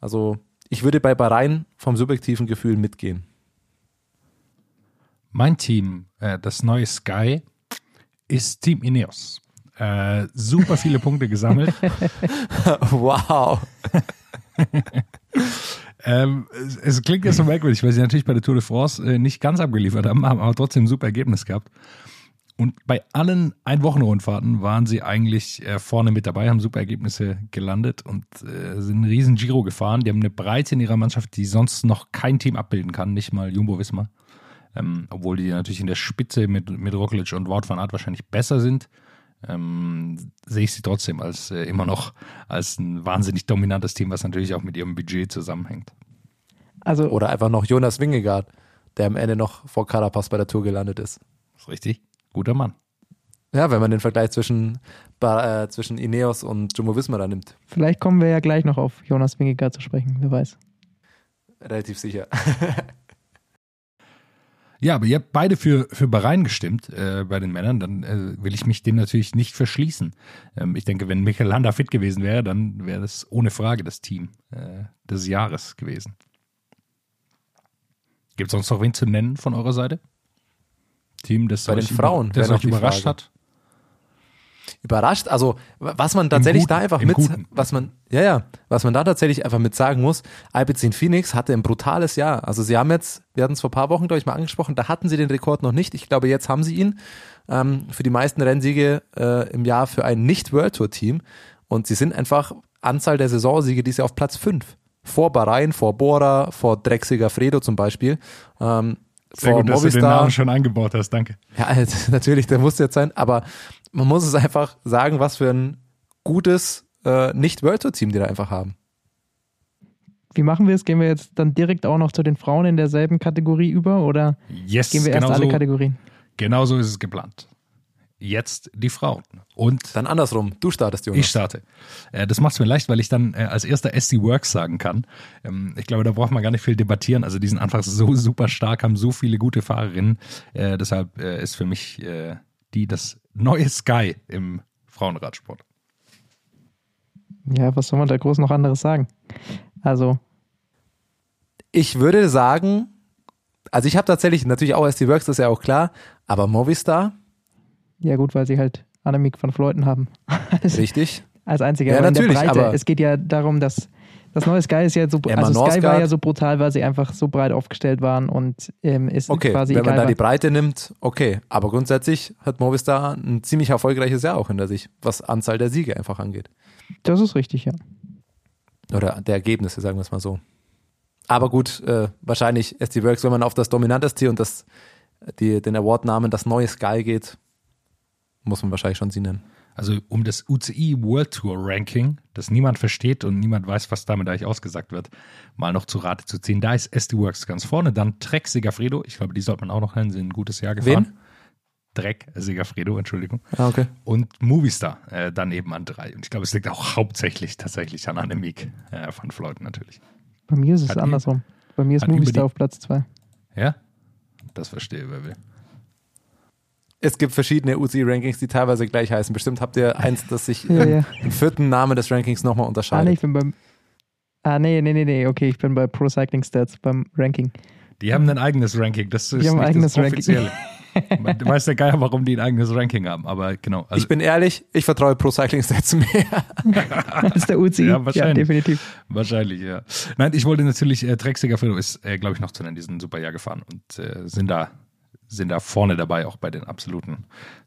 Also ich würde bei Bahrain vom subjektiven Gefühl mitgehen. Mein Team, äh, das neue Sky, ist Team Ineos. Äh, super viele *laughs* Punkte gesammelt. wow. *laughs* ähm, es, es, klingt ja so merkwürdig, weil sie natürlich bei der Tour de France äh, nicht ganz abgeliefert haben, haben aber trotzdem ein super Ergebnis gehabt. Und bei allen Einwochenrundfahrten waren sie eigentlich äh, vorne mit dabei, haben super Ergebnisse gelandet und äh, sind einen riesen Giro gefahren. Die haben eine Breite in ihrer Mannschaft, die sonst noch kein Team abbilden kann, nicht mal Jumbo Wismar. Ähm, obwohl die natürlich in der Spitze mit, mit Roglic und Wout van Aert wahrscheinlich besser sind, ähm, sehe ich sie trotzdem als äh, immer noch als ein wahnsinnig dominantes Team, was natürlich auch mit ihrem Budget zusammenhängt. Also, Oder einfach noch Jonas Wingegaard, der am Ende noch vor Carapaz bei der Tour gelandet ist. ist richtig. Guter Mann. Ja, wenn man den Vergleich zwischen, äh, zwischen Ineos und Jumbo Visma da nimmt. vielleicht kommen wir ja gleich noch auf Jonas Wingegaard zu sprechen, wer weiß. Relativ sicher. *laughs* Ja, aber ihr habt beide für, für Bahrain gestimmt äh, bei den Männern, dann äh, will ich mich dem natürlich nicht verschließen. Ähm, ich denke, wenn Michael Landa fit gewesen wäre, dann wäre das ohne Frage das Team äh, des Jahres gewesen. Gibt es sonst noch wen zu nennen von eurer Seite? Team, das Bei den euch Frauen über, das euch überrascht hat? Überrascht, also was man tatsächlich Guten, da einfach mit, Guten. was man, ja, ja, was man da tatsächlich einfach mit sagen muss, Alpecin Phoenix hatte ein brutales Jahr. Also sie haben jetzt, wir hatten es vor ein paar Wochen, glaube ich, mal angesprochen, da hatten sie den Rekord noch nicht. Ich glaube, jetzt haben sie ihn ähm, für die meisten Rennsiege äh, im Jahr für ein Nicht-World Tour-Team. Und sie sind einfach Anzahl der Saisonsiege dies Jahr auf Platz 5. Vor Bahrain, vor Bora, vor Drexiger Fredo zum Beispiel. Ähm, Sehr vor gut, dass du den Movistar. Namen schon eingebaut hast, danke. Ja, also, *laughs* natürlich, der muss jetzt sein, aber man muss es einfach sagen, was für ein gutes äh, nicht-World Tour-Team die da einfach haben. Wie machen wir es? Gehen wir jetzt dann direkt auch noch zu den Frauen in derselben Kategorie über oder Yes, gehen wir erst genau alle so, Kategorien? genau so ist es geplant. Jetzt die Frauen. Und Dann andersrum, du startest, Jonas. Ich starte. Äh, Das macht es mir leicht, weil ich dann äh, als erster SD Works sagen kann. Ähm, Ich glaube, da braucht man gar nicht viel debattieren. Also die sind einfach so *laughs* super stark, haben so viele gute Fahrerinnen. Äh, Deshalb ist für mich die das neue Sky im Frauenradsport. Ja, was soll man da groß noch anderes sagen? Also, Ich würde sagen, also ich habe tatsächlich, natürlich auch SD Works, das ist ja auch klar, aber Movistar, ja gut, weil sie halt Annemiek van Fleuten haben. *laughs* richtig. als einziger. Ja, aber natürlich, aber- Es geht ja darum, dass das neue Sky ist ja so, Emma also Sky war ja so brutal, weil sie einfach so breit aufgestellt waren und ähm, ist Okay, quasi wenn man egal. da die Breite nimmt, okay. Aber grundsätzlich hat Movistar ein ziemlich erfolgreiches Jahr auch hinter sich, was Anzahl der Siege einfach angeht. das ist richtig, ja. Oder der Ergebnisse, sagen wir es mal so. Aber gut, äh, wahrscheinlich SD Works, wenn man auf das dominanteste und das, die, den Award-Namen das neue Sky geht, muss man wahrscheinlich schon sie nennen. Also um das UCI World Tour Ranking, das niemand versteht und niemand weiß, was damit eigentlich ausgesagt wird, mal noch zu Rate zu ziehen. Da ist SD Works ganz vorne, dann Trek Segafredo, ich glaube, die sollte man auch noch nennen, sind ein gutes Jahr gefahren. Wen? Dreck Segafredo, Entschuldigung. Ah, okay. Und Movistar äh, dann eben an drei. Und ich glaube, es liegt auch hauptsächlich tatsächlich an Annemiek äh, von Fleuten natürlich. Bei mir ist es Hat andersrum. Bei mir ist Movistar auf Platz zwei. Ja? Das verstehe wer will. Es gibt verschiedene UCI-Rankings, die teilweise gleich heißen. Bestimmt habt ihr eins, das sich Ja, im, ja. im vierten Name des Rankings nochmal Ah, nee, unterscheidet. ich bin beim. Ah, nee, nee, nee, nee, okay, ich bin bei Pro Cycling Stats, beim Ranking. Die haben ein eigenes Ranking, das ist haben ein nicht eigenes das Ranking. offizielle. *laughs* Man weiß der Geier, warum die ein eigenes Ranking haben, aber genau. Also, ich bin ehrlich, ich vertraue Pro Cycling Stats mehr. Das ist der UCI. *laughs* Ja, ja, wahrscheinlich. definitiv. Wahrscheinlich, ja. Nein, ich wollte natürlich, äh, Trek Segafredo ist, äh, glaube ich, noch zu nennen, die sind ein super Jahr gefahren und äh, sind, da, sind da vorne dabei, auch bei den absoluten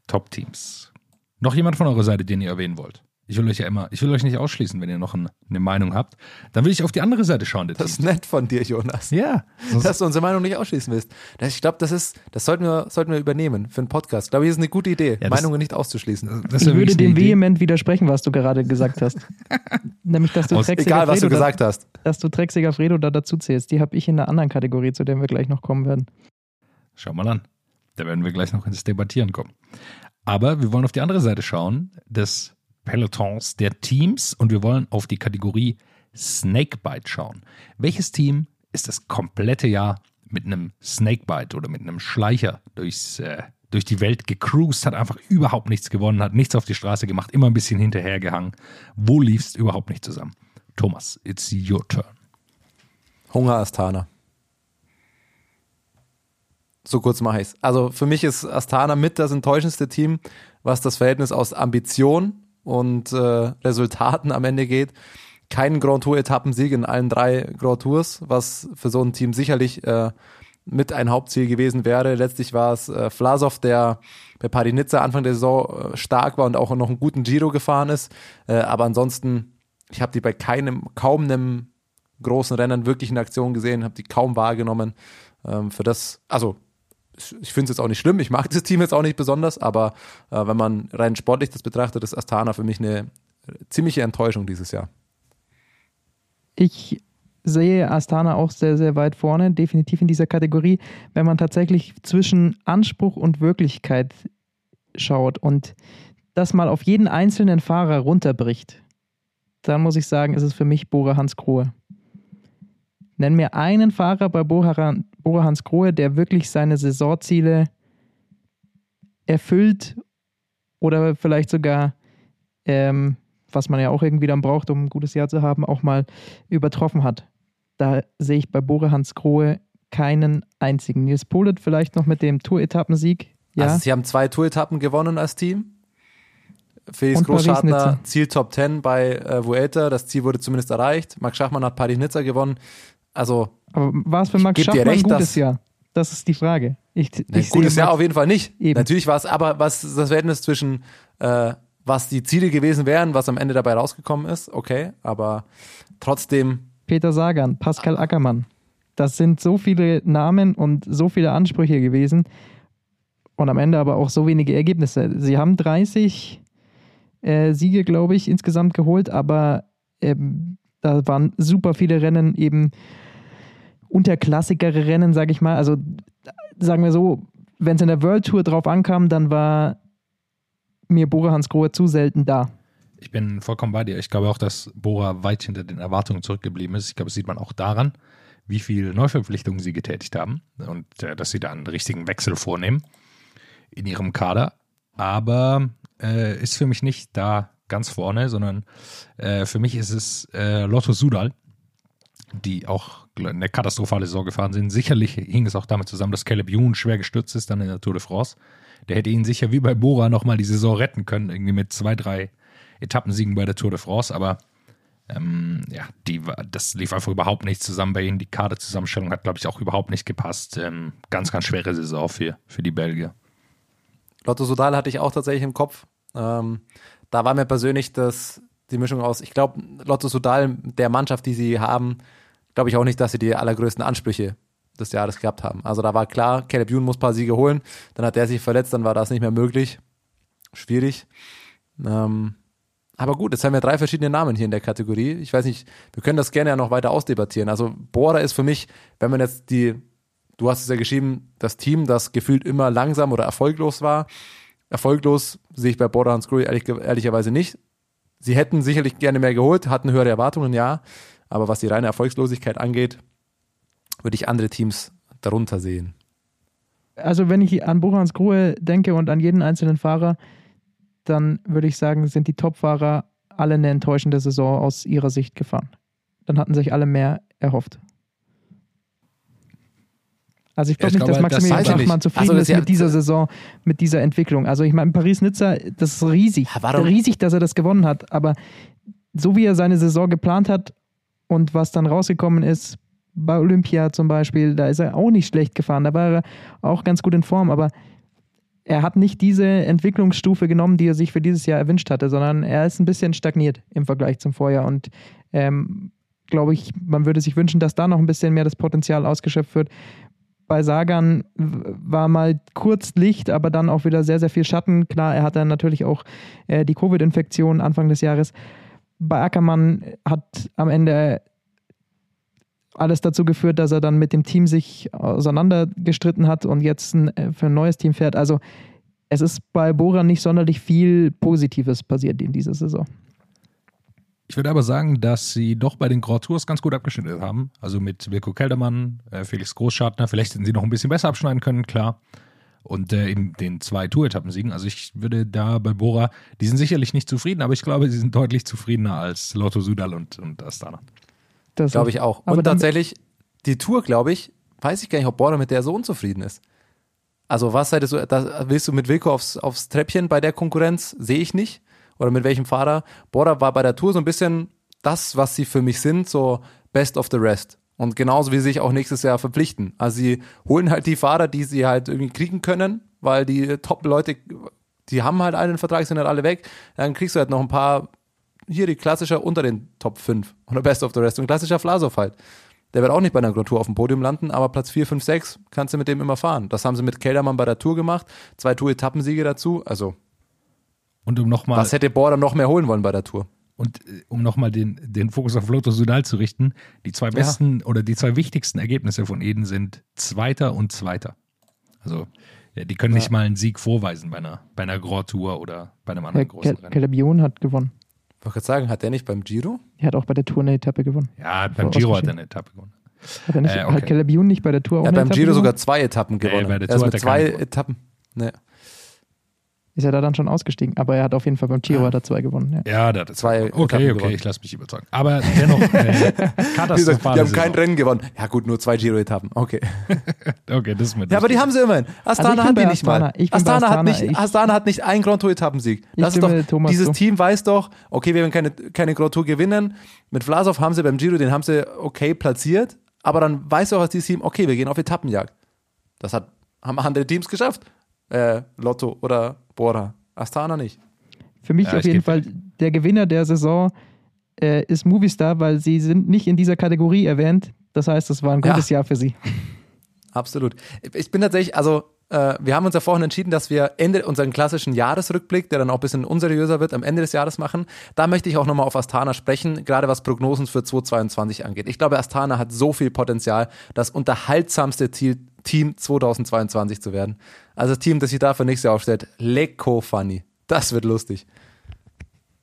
Top-Teams. Noch jemand von eurer Seite, den ihr erwähnen wollt? Ich will euch ja immer, ich will euch nicht ausschließen, wenn ihr noch ein, eine Meinung habt. Dann will ich auf die andere Seite schauen, Das ist nett von dir, Jonas. Ja, Dass du unsere Meinung nicht ausschließen willst. Ich glaube, das ist, das sollten wir, sollten wir übernehmen für einen Podcast. Ich glaube, hier ist eine gute Idee, Ja, das- Meinungen nicht auszuschließen. das Ich würde dem vehement widersprechen, was du gerade gesagt hast. *laughs* Nämlich, dass du Aus- Trek Egal, was du Segafredo da- gesagt hast. dass du Trek Segafredo da dazu zählst. Die habe ich in einer anderen Kategorie, zu der wir gleich noch kommen werden. Schau mal an. Da werden wir gleich noch ins Debattieren kommen. Aber wir wollen auf die andere Seite schauen, des Pelotons der Teams und wir wollen auf die Kategorie Snakebite schauen. Welches Team ist das komplette Jahr mit einem Snakebite oder mit einem Schleicher durchs, äh, durch die Welt gecruised, hat einfach überhaupt nichts gewonnen, hat nichts auf die Straße gemacht, immer ein bisschen hinterhergehangen. Wo liefst überhaupt nicht zusammen? Thomas, it's your turn. Hunger Astana. So kurz mache ich es. Also für mich ist Astana mit das enttäuschendste Team, was das Verhältnis aus Ambition und äh, Resultaten am Ende geht. Kein Grand Tour Etappensieg in allen drei Grand Tours, was für so ein Team sicherlich äh, mit ein Hauptziel gewesen wäre. Letztlich war es äh, Vlasov, der bei Paris-Nizza Anfang der Saison äh, stark war und auch noch einen guten Giro gefahren ist. Äh, aber ansonsten, ich habe die bei keinem, kaum einem großen Rennen wirklich in Aktion gesehen, habe die kaum wahrgenommen. Ähm, für das, also ich finde es jetzt auch nicht schlimm, ich mag das Team jetzt auch nicht besonders, aber äh, wenn man rein sportlich das betrachtet, ist Astana für mich eine ziemliche Enttäuschung dieses Jahr. Ich sehe Astana auch sehr, sehr weit vorne, definitiv in dieser Kategorie, wenn man tatsächlich zwischen Anspruch und Wirklichkeit schaut und das mal auf jeden einzelnen Fahrer runterbricht, dann muss ich sagen, ist es für mich Bora Hans Grohe. Nenn mir einen Fahrer bei Bora, Bora Hans Grohe, der wirklich seine Saisonziele erfüllt oder vielleicht sogar ähm, was man ja auch irgendwie dann braucht, um ein gutes Jahr zu haben, auch mal übertroffen hat. Da sehe ich bei Bore Hans Grohe keinen einzigen. Nils Polet vielleicht noch mit dem Tour-Etappensieg. Ja. Also sie haben zwei Tour-Etappen gewonnen als Team. Felix Großschartner, Ziel Top 10 bei äh, Vuelta. Das Ziel wurde zumindest erreicht. Max Schachmann hat Paris-Nizza gewonnen. Also. Aber war es für Max Schachmann recht, ein gutes Jahr? Das ist die Frage. Ich, ich gutes Jahr auf jeden Fall nicht. Eben. Natürlich war es, aber was das Verhältnis zwischen äh, was die Ziele gewesen wären, was am Ende dabei rausgekommen ist, okay, aber trotzdem. Peter Sagan, Pascal Ackermann. Das sind so viele Namen und so viele Ansprüche gewesen und am Ende aber auch so wenige Ergebnisse. Sie haben 30 äh, Siege, glaube ich, insgesamt geholt, aber ähm, da waren super viele Rennen eben unterklassigere Rennen, sage ich mal. Also sagen wir so, wenn es in der World Tour drauf ankam, dann war mir Bora Hans Grohe zu selten da. Ich bin vollkommen bei dir. Ich glaube auch, dass Bora weit hinter den Erwartungen zurückgeblieben ist. Ich glaube, das sieht man auch daran, wie viele Neuverpflichtungen sie getätigt haben und äh, dass sie da einen richtigen Wechsel vornehmen in ihrem Kader. Aber äh, ist für mich nicht da ganz vorne, sondern äh, für mich ist es äh, Lotto Sudal, die auch eine katastrophale Saison gefahren sind. Sicherlich hing es auch damit zusammen, dass Caleb Youn schwer gestürzt ist dann in der Tour de France. Der hätte ihn sicher wie bei Bora nochmal die Saison retten können, irgendwie mit zwei, drei Etappensiegen bei der Tour de France, aber ähm, ja, die, das lief einfach überhaupt nicht zusammen bei ihnen. Die Kaderzusammenstellung hat, glaube ich, auch überhaupt nicht gepasst. Ähm, ganz, ganz schwere Saison für, für die Belgier. Lotto Sodal hatte ich auch tatsächlich im Kopf. Ähm, da war mir persönlich das, die Mischung aus, ich glaube, Lotto Sodal, der Mannschaft, die sie haben, glaube ich auch nicht, dass sie die allergrößten Ansprüche des Jahres gehabt haben. Also da war klar, Caleb Youn muss ein paar Siege holen. Dann hat der sich verletzt, dann war das nicht mehr möglich. Schwierig. Ähm, aber gut, jetzt haben wir drei verschiedene Namen hier in der Kategorie. Ich weiß nicht, wir können das gerne ja noch weiter ausdebattieren. Also Bora ist für mich, wenn man jetzt die, du hast es ja geschrieben, das Team, das gefühlt immer langsam oder erfolglos war. Erfolglos sehe ich bei Bora und Screwy ehrlich, ehrlicherweise nicht. Sie hätten sicherlich gerne mehr geholt, hatten höhere Erwartungen, ja. Aber was die reine Erfolgslosigkeit angeht, würde ich andere Teams darunter sehen. Also wenn ich an Buchans Grohe denke und an jeden einzelnen Fahrer, dann würde ich sagen, sind die Top-Fahrer alle eine enttäuschende Saison aus ihrer Sicht gefahren. Dann hatten sich alle mehr erhofft. Also ich glaube ja, nicht, dass Maximilian das Sachmann zufrieden also, ist mit dieser Saison, mit dieser Entwicklung. Also ich meine, Paris-Nizza, das ist riesig. Ja, riesig, dass er das gewonnen hat. Aber so wie er seine Saison geplant hat und was dann rausgekommen ist, bei Olympia zum Beispiel, da ist er auch nicht schlecht gefahren, da war er auch ganz gut in Form, aber er hat nicht diese Entwicklungsstufe genommen, die er sich für dieses Jahr erwünscht hatte, sondern er ist ein bisschen stagniert im Vergleich zum Vorjahr und ähm, glaube ich, man würde sich wünschen, dass da noch ein bisschen mehr das Potenzial ausgeschöpft wird. Bei Sagan war mal kurz Licht, aber dann auch wieder sehr, sehr viel Schatten. Klar, er hatte natürlich auch äh, die Covid-Infektion Anfang des Jahres. Bei Ackermann hat am Ende alles dazu geführt, dass er dann mit dem Team sich auseinandergestritten hat und jetzt ein, äh, für ein neues Team fährt. Also es ist bei Bora nicht sonderlich viel Positives passiert in dieser Saison. Ich würde aber sagen, dass sie doch bei den Grand Tours ganz gut abgeschnitten haben. Also mit Wilko Keldermann, äh, Felix Großschartner. Vielleicht hätten sie noch ein bisschen besser abschneiden können, klar. Und äh, in den zwei Tour-Etappen siegen. Also ich würde da bei Bora, die sind sicherlich nicht zufrieden, aber ich glaube, sie sind deutlich zufriedener als Lotto Sudal und, und Astana. Glaube ich auch. Und tatsächlich, die Tour, glaube ich, weiß ich gar nicht, ob Border mit der so unzufrieden ist. Also was hättest du, da willst du mit Wilco aufs, aufs Treppchen bei der Konkurrenz? Sehe ich nicht. Oder mit welchem Fahrer? Border war bei der Tour so ein bisschen das, was sie für mich sind, so best of the rest. Und genauso wie sie sich auch nächstes Jahr verpflichten. Also sie holen halt die Fahrer, die sie halt irgendwie kriegen können, weil die Top-Leute, die haben halt einen Vertrag, sind halt alle weg. Dann kriegst du halt noch ein paar, hier die klassischer unter den Top 5 oder Best of the Rest. Und klassischer Vlasov halt. Der wird auch nicht bei einer Grand Tour auf dem Podium landen, aber Platz 4, 5, 6 kannst du mit dem immer fahren. Das haben sie mit Keldermann bei der Tour gemacht. Zwei Tour-Etappensiege dazu. Also, Und um nochmal was hätte Border noch mehr holen wollen bei der Tour? Und äh, um nochmal den, den Fokus auf Lotto Sudal zu richten, die zwei besten oder die zwei wichtigsten Ergebnisse von Eden sind Zweiter und Zweiter. Also ja, die können nicht mal einen Sieg vorweisen bei einer, bei einer Grand Tour oder bei einem anderen Herr großen Kel- Rennen. Calabion hat gewonnen. Ich wollte gerade sagen, hat der nicht beim Giro? Er hat auch bei der Tour eine Etappe gewonnen. Ja, beim Vor Giro hat er eine Etappe gewonnen. Hat er nicht, Äh, okay. hat Calabion nicht bei der Tour auch Er hat beim Etappe Giro gewonnen? sogar zwei Etappen gewonnen. bei der er ist Tour mit hat er zwei gewonnen. Etappen. Nee. Ist er da dann schon ausgestiegen? Aber er hat auf jeden Fall beim Giro hat er zwei gewonnen. Ja. Ja, der hat Zwei zwei. Etappen Okay, okay, gewonnen. ich lasse mich überzeugen. Aber dennoch *laughs* äh, Die katastrophale haben kein. Rennen gewonnen. Ja gut, nur zwei Giro-Etappen. Okay. *laughs* Okay, das ist mir Ja, aber die haben sie immerhin. Astana Also ich bin hat die nicht Astana. mal. Bei Astana, hat Astana. nicht, Ich- Astana hat nicht einen Grand Tour Etappensieg. Ich Das ist doch, Thomas dieses zu. Team weiß doch, okay, wir werden keine, keine Grand Tour gewinnen. Mit Vlasov haben sie beim Giro, den haben sie okay platziert. Aber dann weiß auch als dieses Team, okay, wir gehen auf Etappenjagd. Das hat, haben andere Teams geschafft. Äh, Lotto oder Bora. Astana nicht. Für mich Ja, auf jeden Fall der Gewinner der Saison äh, ist Movistar, weil sie sind nicht in dieser Kategorie erwähnt. Das heißt, es war ein Ja. gutes Jahr für sie. *laughs* Absolut. Ich bin tatsächlich, also äh, wir haben uns ja vorhin entschieden, dass wir Ende unseren klassischen Jahresrückblick, der dann auch ein bisschen unseriöser wird, am Ende des Jahres machen. Da möchte ich auch nochmal auf Astana sprechen, gerade was Prognosen für 2022 angeht. Ich glaube, Astana hat so viel Potenzial, das unterhaltsamste Ziel, Team 2022 zu werden. Also das Team, das sich dafür nächstes Jahr aufstellt, Lecco Funny. Das wird lustig.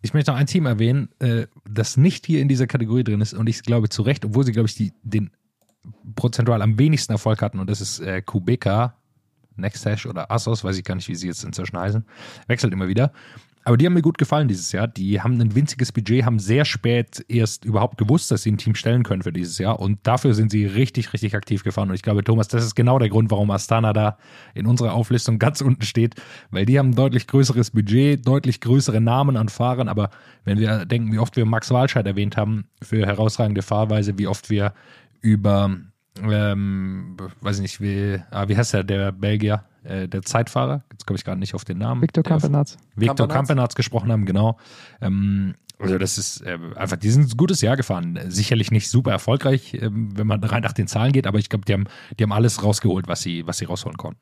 Ich möchte noch ein Team erwähnen, äh, das nicht hier in dieser Kategorie drin ist und ich glaube zu Recht, obwohl sie, glaube ich, die, den prozentual am wenigsten Erfolg hatten und das ist äh, Kubeka, Nexthash oder Asos, weiß ich gar nicht, wie sie jetzt inzwischen heißen. Wechselt immer wieder. Aber die haben mir gut gefallen dieses Jahr. Die haben ein winziges Budget, haben sehr spät erst überhaupt gewusst, dass sie ein Team stellen können für dieses Jahr. Und dafür sind sie richtig, richtig aktiv gefahren. Und ich glaube, Thomas, das ist genau der Grund, warum Astana da in unserer Auflistung *laughs* ganz unten steht. Weil die haben ein deutlich größeres Budget, deutlich größere Namen an Fahrern. Aber wenn wir denken, wie oft wir Max Walscheid erwähnt haben für herausragende Fahrweise, wie oft wir über, ähm, weiß ich nicht, wie, ah, wie heißt der, der Belgier, äh, der Zeitfahrer? Jetzt komme ich gerade nicht auf den Namen. Victor Campenarz. Victor. Kampenarz gesprochen haben, genau. Ähm, also das ist äh, einfach, die sind ein gutes Jahr gefahren. Sicherlich nicht super erfolgreich, ähm, wenn man rein nach den Zahlen geht, aber ich glaube, die haben, die haben alles rausgeholt, was sie, was sie rausholen konnten.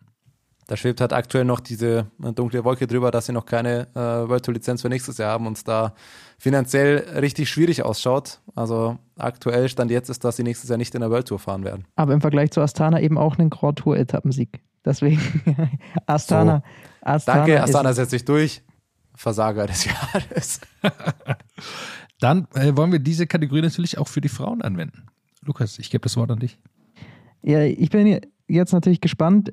Da schwebt halt aktuell noch diese äh, dunkle Wolke drüber, dass sie noch keine äh, World Tour Lizenz für nächstes Jahr haben und es da finanziell richtig schwierig ausschaut. Also aktuell Stand jetzt ist, dass sie nächstes Jahr nicht in der World Tour fahren werden. Aber im Vergleich zu Astana eben auch einen Grand Tour Etappensieg. Deswegen *laughs* Astana. Astana Danke, Astana setzt sich durch. Versager des *laughs* Jahres. *laughs* Dann äh, wollen wir diese Kategorie natürlich auch für die Frauen anwenden. Lukas, ich gebe das Wort an dich. Ja, ich bin jetzt natürlich gespannt.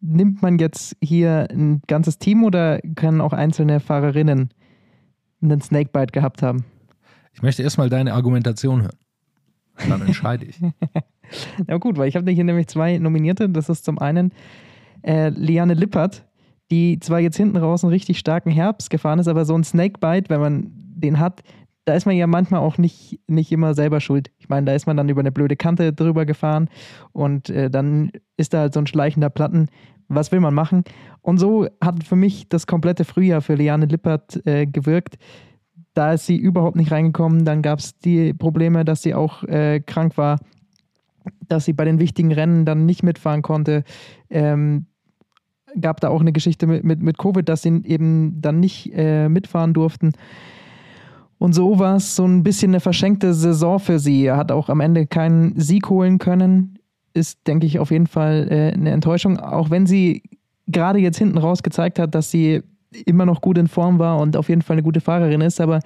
Nimmt man jetzt hier ein ganzes Team oder können auch einzelne Fahrerinnen einen Snakebite gehabt haben? Ich möchte erstmal deine Argumentation hören. Dann entscheide ich. Ja gut, weil ich habe hier nämlich zwei Nominierte. Das ist zum einen äh, Liane Lippert, die zwar jetzt hinten raus einen richtig starken Herbst gefahren ist, aber so ein Snakebite, wenn man den hat, da ist man ja manchmal auch nicht, nicht immer selber schuld. Ich meine, da ist man dann über eine blöde Kante drüber gefahren und äh, dann ist da halt so ein schleichender Platten. Was will man machen? Und so hat für mich das komplette Frühjahr für Liane Lippert äh, gewirkt. Da ist sie überhaupt nicht reingekommen. Dann gab es die Probleme, dass sie auch äh, krank war dass sie bei den wichtigen Rennen dann nicht mitfahren konnte. Ähm, gab da auch eine Geschichte mit, mit, mit Covid, dass sie eben dann nicht äh, mitfahren durften. Und so war es so ein bisschen eine verschenkte Saison für sie. Er hat auch am Ende keinen Sieg holen können. Ist, denke ich, auf jeden Fall äh, eine Enttäuschung. Auch wenn sie gerade jetzt hinten raus gezeigt hat, dass sie immer noch gut in Form war und auf jeden Fall eine gute Fahrerin ist. Aber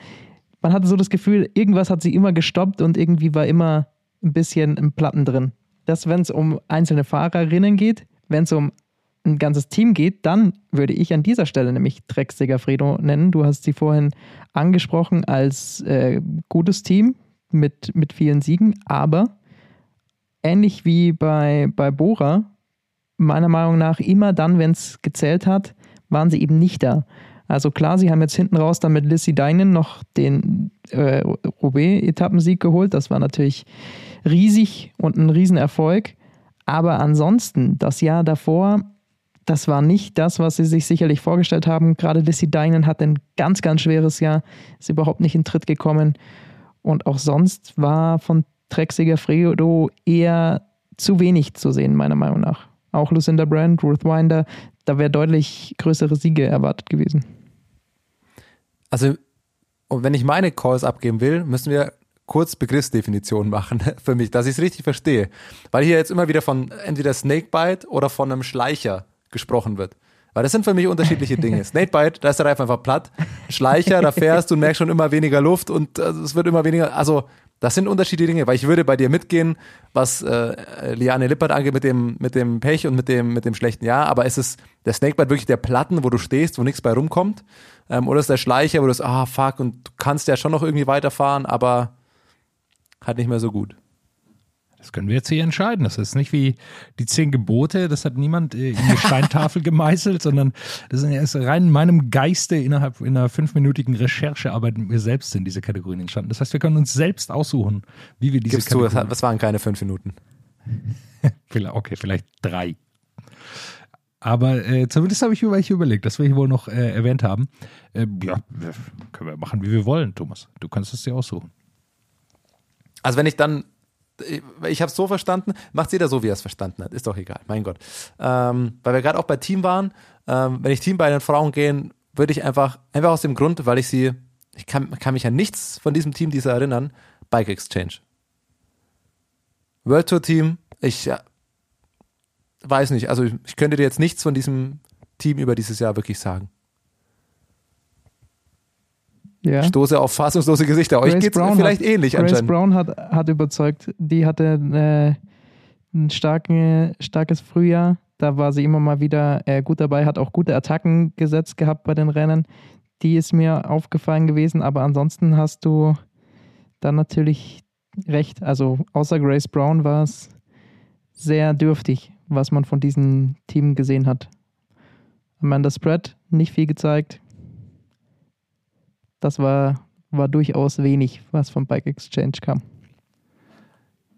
man hatte so das Gefühl, irgendwas hat sie immer gestoppt und irgendwie war immer ein bisschen im Platten drin. Das, wenn es um einzelne Fahrerinnen geht, wenn es um ein ganzes Team geht, dann würde ich an dieser Stelle nämlich Trek Segafredo nennen. Du hast sie vorhin angesprochen als äh, gutes Team mit, mit vielen Siegen, aber ähnlich wie bei, bei Bora, meiner Meinung nach immer dann, wenn es gezählt hat, waren sie eben nicht da. Also klar, sie haben jetzt hinten raus dann mit Lissy Deinen noch den äh, Roubaix-Etappensieg geholt. Das war natürlich riesig und ein Riesenerfolg. Aber ansonsten, das Jahr davor, das war nicht das, was sie sich sicherlich vorgestellt haben. Gerade Lissy Deinen hat ein ganz, ganz schweres Jahr, ist überhaupt nicht in Tritt gekommen. Und auch sonst war von Trek Segafredo eher zu wenig zu sehen, meiner Meinung nach. Auch Lucinda Brand, Ruth Winder, da wäre deutlich größere Siege erwartet gewesen. Also, wenn ich meine Calls abgeben will, müssen wir kurz Begriffsdefinitionen machen *laughs* für mich, dass ich es richtig verstehe. Weil hier jetzt immer wieder von entweder Snakebite oder von einem Schleicher gesprochen wird. Weil das sind für mich unterschiedliche Dinge. *laughs* Snakebite, da ist der Reifen einfach platt. Schleicher, da fährst du und merkst schon immer weniger Luft und äh, es wird immer weniger. Also, das sind unterschiedliche Dinge, weil ich würde bei dir mitgehen, was äh, Liane Lippert angeht mit dem, mit dem Pech und mit dem, mit dem schlechten Jahr. Aber ist es der Snakebite wirklich der Platten, wo du stehst, wo nichts bei rumkommt? Ähm, oder ist der Schleicher, wo du sagst, ah, fuck, und du kannst ja schon noch irgendwie weiterfahren, aber halt nicht mehr so gut. Das können wir jetzt hier entscheiden. Das ist nicht wie die zehn Gebote, das hat niemand äh, in die Steintafel *laughs* gemeißelt, sondern das ist rein in meinem Geiste innerhalb einer fünfminütigen Recherchearbeit mit mir selbst sind diese Kategorien entstanden. Das heißt, wir können uns selbst aussuchen, wie wir diese Gibst du, Kategorien... das waren keine fünf Minuten. *laughs* Okay, vielleicht drei. Aber äh, zumindest habe ich mir welche überlegt, das will ich wohl noch äh, erwähnt haben. Äh, ja, können wir machen, wie wir wollen, Thomas. Du kannst es dir aussuchen. Also wenn ich dann, ich habe es so verstanden, macht jeder so, wie er es verstanden hat. Ist doch egal, mein Gott. Ähm, weil wir gerade auch bei Team waren, ähm, wenn ich Team bei den Frauen gehen, würde ich einfach, einfach aus dem Grund, weil ich sie, ich kann, kann mich an nichts von diesem Team dieser erinnern, Bike Exchange. World Tour Team, ich ja, weiß nicht, also ich, ich könnte dir jetzt nichts von diesem Team über dieses Jahr wirklich sagen. Ja. Stoße auf fassungslose Gesichter. Euch Grace geht es Brown vielleicht hat, ähnlich Grace anscheinend. Brown hat, hat überzeugt. Die hatte äh, ein starken, starkes Frühjahr. Da war sie immer mal wieder äh, gut dabei, hat auch gute Attacken gesetzt gehabt bei den Rennen. Die ist mir aufgefallen gewesen, aber ansonsten hast du dann natürlich recht. Also außer Grace Brown war es sehr dürftig, was man von diesem Team gesehen hat. Amanda Spread nicht viel gezeigt. Das war, war durchaus wenig, was vom Bike Exchange kam.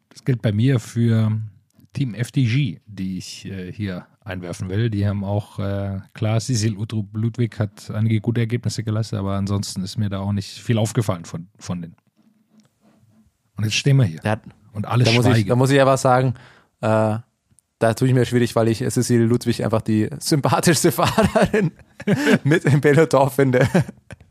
Das gilt bei mir für Team FDG, die ich äh, hier einwerfen will. Die haben auch, äh, klar, Cecil Utrup Ludwig hat einige gute Ergebnisse geleistet, aber ansonsten ist mir da auch nicht viel aufgefallen von, von denen. Und jetzt stehen wir hier. Ja, Und alle da muss, ich, da muss ich aber sagen, äh, da tue ich mir schwierig, weil ich Cecile Ludwig einfach die sympathischste *laughs* Fahrerin mit im Peloton finde.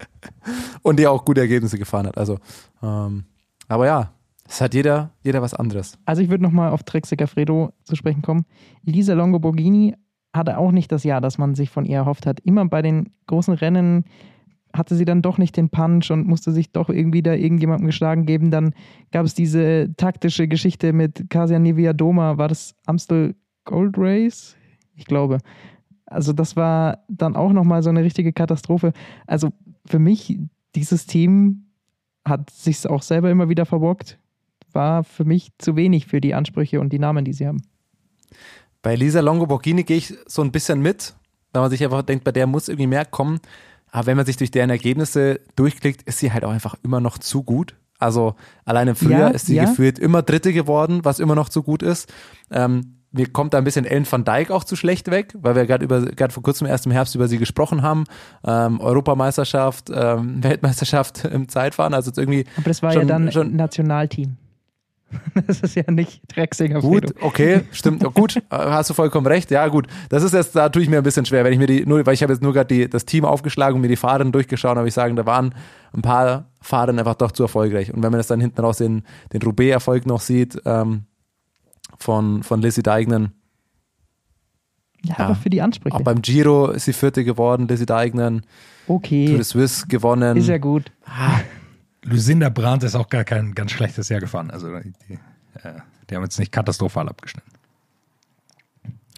*laughs* Und die auch gute Ergebnisse gefahren hat. Also, ähm, aber ja, es hat jeder, jeder was anderes. Also ich würde nochmal auf Trek Segafredo zu sprechen kommen. Lisa Longo Borghini hatte auch nicht das Jahr, das man sich von ihr erhofft hat. Immer bei den großen Rennen hatte sie dann doch nicht den Punch und musste sich doch irgendwie da irgendjemandem geschlagen geben. Dann gab es diese taktische Geschichte mit Kasia Neviadoma. War das Amstel Gold Race? Ich glaube. Also das war dann auch nochmal so eine richtige Katastrophe. Also für mich, dieses Team hat sich auch selber immer wieder verbockt. War für mich zu wenig für die Ansprüche und die Namen, die sie haben. Bei Lisa Longo Borghini gehe ich so ein bisschen mit, weil man sich einfach denkt, bei der muss irgendwie mehr kommen. Aber wenn man sich durch deren Ergebnisse durchklickt, ist sie halt auch einfach immer noch zu gut. Also allein im Frühjahr Ja, ist sie ja. gefühlt immer Dritte geworden, was immer noch zu gut ist. Ähm, mir kommt da ein bisschen Ellen van Dijk auch zu schlecht weg, weil wir gerade über gerade vor kurzem erst im Herbst über sie gesprochen haben. Ähm, Europameisterschaft, ähm, *laughs* Weltmeisterschaft im Zeitfahren. Also irgendwie Aber das war schon, ja dann schon Nationalteam. *laughs* Das ist ja nicht Drecksinger Gut, okay, stimmt, gut, *laughs* äh, hast du vollkommen recht. Ja, gut, das ist jetzt, da tue ich mir ein bisschen schwer, wenn ich mir die, nur, weil ich habe jetzt nur gerade das Team aufgeschlagen und mir die Fahrerinnen durchgeschaut, habe ich sagen, da waren ein paar Fahrerinnen einfach doch zu erfolgreich. Und wenn man das dann hinten raus den, den Roubaix-Erfolg noch sieht, ähm, von, von Lizzie Deignan, Ja, Ja. aber für die Ansprüche. auch beim Giro ist sie Vierte geworden, Lizzie Deignan, Tour okay, de Suisse gewonnen. ist ja gut. *laughs* Lucinda Brandt ist auch gar kein ganz schlechtes Jahr gefahren. Also die, äh, die haben jetzt nicht katastrophal abgeschnitten.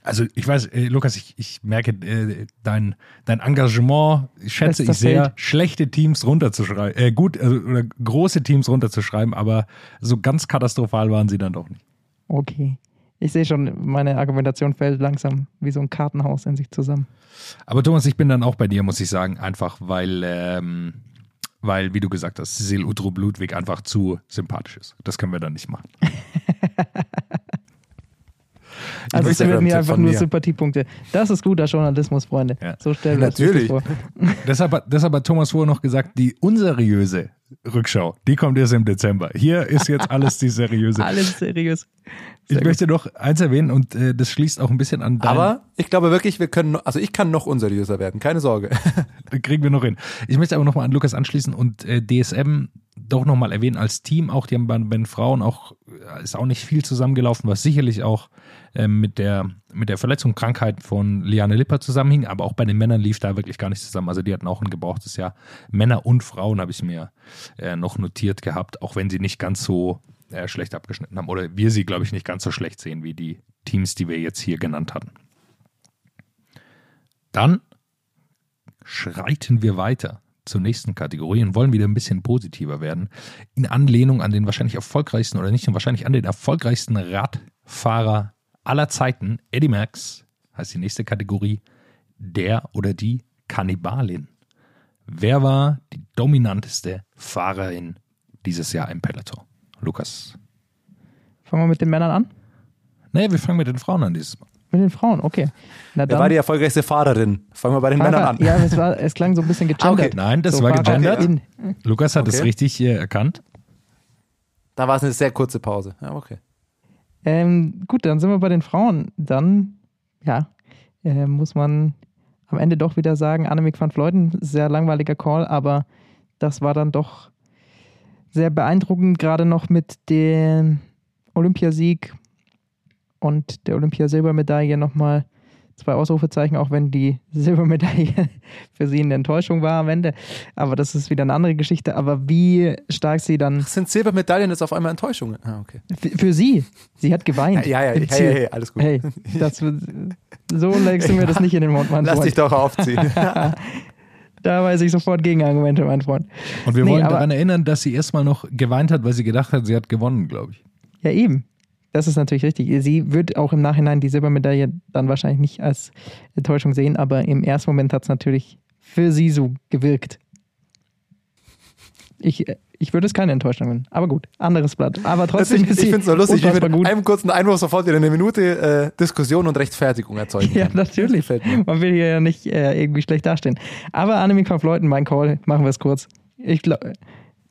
Also ich weiß, äh, Lukas, ich, ich merke äh, dein, dein Engagement, schätze Letzter ich sehr, Feld. schlechte Teams runterzuschreiben, äh, gut, also, oder große Teams runterzuschreiben, aber so ganz katastrophal waren sie dann doch nicht. Okay. Ich sehe schon, meine Argumentation fällt langsam wie so ein Kartenhaus in sich zusammen. Aber Thomas, ich bin dann auch bei dir, muss ich sagen, einfach weil, ähm, weil wie du gesagt hast, Cecil Utrup Ludwig einfach zu sympathisch ist. Das können wir dann nicht machen. *laughs* Also ich ja, mir einfach nur mir. Sympathiepunkte. Das ist guter Journalismus, Freunde. Ja. So stellen wir Natürlich. das vor. deshalb, hat, deshalb hat Thomas vorher noch gesagt, die unseriöse Rückschau, die kommt erst im Dezember. Hier ist jetzt alles die seriöse. *laughs* Alles seriös. ich möchte noch eins erwähnen und äh, das schließt auch ein bisschen an dein, Aber ich glaube wirklich, wir können, noch- also ich kann noch unseriöser werden, keine Sorge. *laughs* kriegen wir noch hin. Ich möchte aber nochmal an Lukas anschließen und äh, DSM doch nochmal erwähnen als Team auch. Die haben bei, den Frauen auch, äh, ist auch nicht viel zusammengelaufen, was sicherlich auch ähm, mit, der, mit der Verletzung, Krankheit von Liane Lipper zusammenhing, aber auch bei den Männern lief da wirklich gar nicht zusammen. Also die hatten auch ein gebrauchtes Jahr. Männer und Frauen habe ich mir äh, noch notiert gehabt, auch wenn sie nicht ganz so äh, schlecht abgeschnitten haben. Oder wir sie, glaube ich, nicht ganz so schlecht sehen wie die Teams, die wir jetzt hier genannt hatten. Dann schreiten wir weiter zur nächsten Kategorie und wollen wieder ein bisschen positiver werden. In Anlehnung an den wahrscheinlich erfolgreichsten oder nicht, und wahrscheinlich an den erfolgreichsten Radfahrer aller Zeiten, Eddie Max, heißt die nächste Kategorie, der oder die Kannibalin. Wer war die dominanteste Fahrerin dieses Jahr im Peloton? Lukas. Fangen wir mit den Männern an? Naja, wir fangen mit den Frauen an dieses Mal. Mit den Frauen, okay. Na Wer war die erfolgreichste Fahrerin? Fangen wir bei den Fahrer- Männern an. Ja, es, war, es klang so ein bisschen gegendert. okay. Nein, das war Fahrer- gegendert. in- Lukas hat es Okay. richtig äh, erkannt. Da war es eine sehr kurze Pause. Ja, okay. Ähm, gut, dann sind wir bei den Frauen. Dann, ja, äh, muss man am Ende doch wieder sagen, Annemiek van Vleuten, sehr langweiliger Call, aber das war dann doch sehr beeindruckend, gerade noch mit dem Olympiasieg und der Olympiasilbermedaille nochmal zwei Ausrufezeichen, auch wenn die *laughs* Silbermedaille für sie eine Enttäuschung war am Ende. Aber das ist wieder eine andere Geschichte. Aber wie stark sie dann Ach, sind Silbermedaillen jetzt auf einmal Enttäuschungen? Ah, okay. für, für sie, sie hat geweint. Ja, ja, ja, Ziel. ja, ja, alles gut. Hey, das, so legst du mir das nicht in den Mund, mein Lass dich doch aufziehen. *laughs* Da weiß ich sofort Gegenargumente, mein Freund. Und wir Nee, wollen daran erinnern, dass sie erstmal noch geweint hat, weil sie gedacht hat, sie hat gewonnen, glaube ich. Ja, eben. Das ist natürlich richtig. Sie wird auch im Nachhinein die Silbermedaille dann wahrscheinlich nicht als Enttäuschung sehen, aber im ersten Moment hat es natürlich für sie so gewirkt. Ich, ich würde es keine Enttäuschung nennen. Aber gut, anderes Blatt. Aber Das trotzdem ich ist ich finde es so lustig, wie mit gut. einem kurzen Einwurf sofort wieder eine Minute äh, Diskussion und Rechtfertigung erzeugen. Ja, kann. natürlich. Das. Man will hier ja nicht äh, irgendwie schlecht dastehen. Aber Annemiek van Vleuten, mein Call, machen wir es kurz. Ich glaub,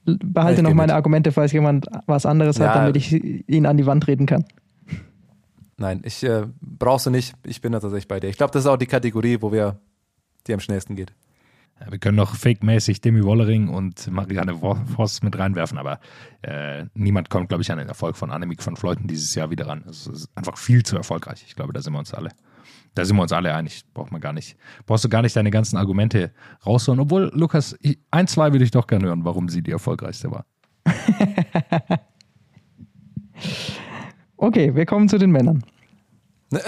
behalte noch meine mit. Argumente, falls jemand was anderes hat, Ja. damit ich ihn an die Wand treten kann. Nein, ich äh, brauchst du nicht. Ich bin da tatsächlich bei dir. Ich glaube, das ist auch die Kategorie, wo wir die am schnellsten geht. Ja, wir können noch fake-mäßig Demi Wollering und Marianne Voss mit reinwerfen, aber äh, niemand kommt, glaube ich, an den Erfolg von Annemiek van Vleuten dieses Jahr wieder ran. Es ist einfach viel zu erfolgreich. Ich glaube, da sind wir uns alle. Da sind wir uns alle einig. Braucht man gar nicht. Brauchst du gar nicht deine ganzen Argumente rausholen. Obwohl, Lukas, ich, ein, zwei würde ich doch gerne hören, warum sie die erfolgreichste war. *laughs* Okay, wir kommen zu den Männern. *laughs*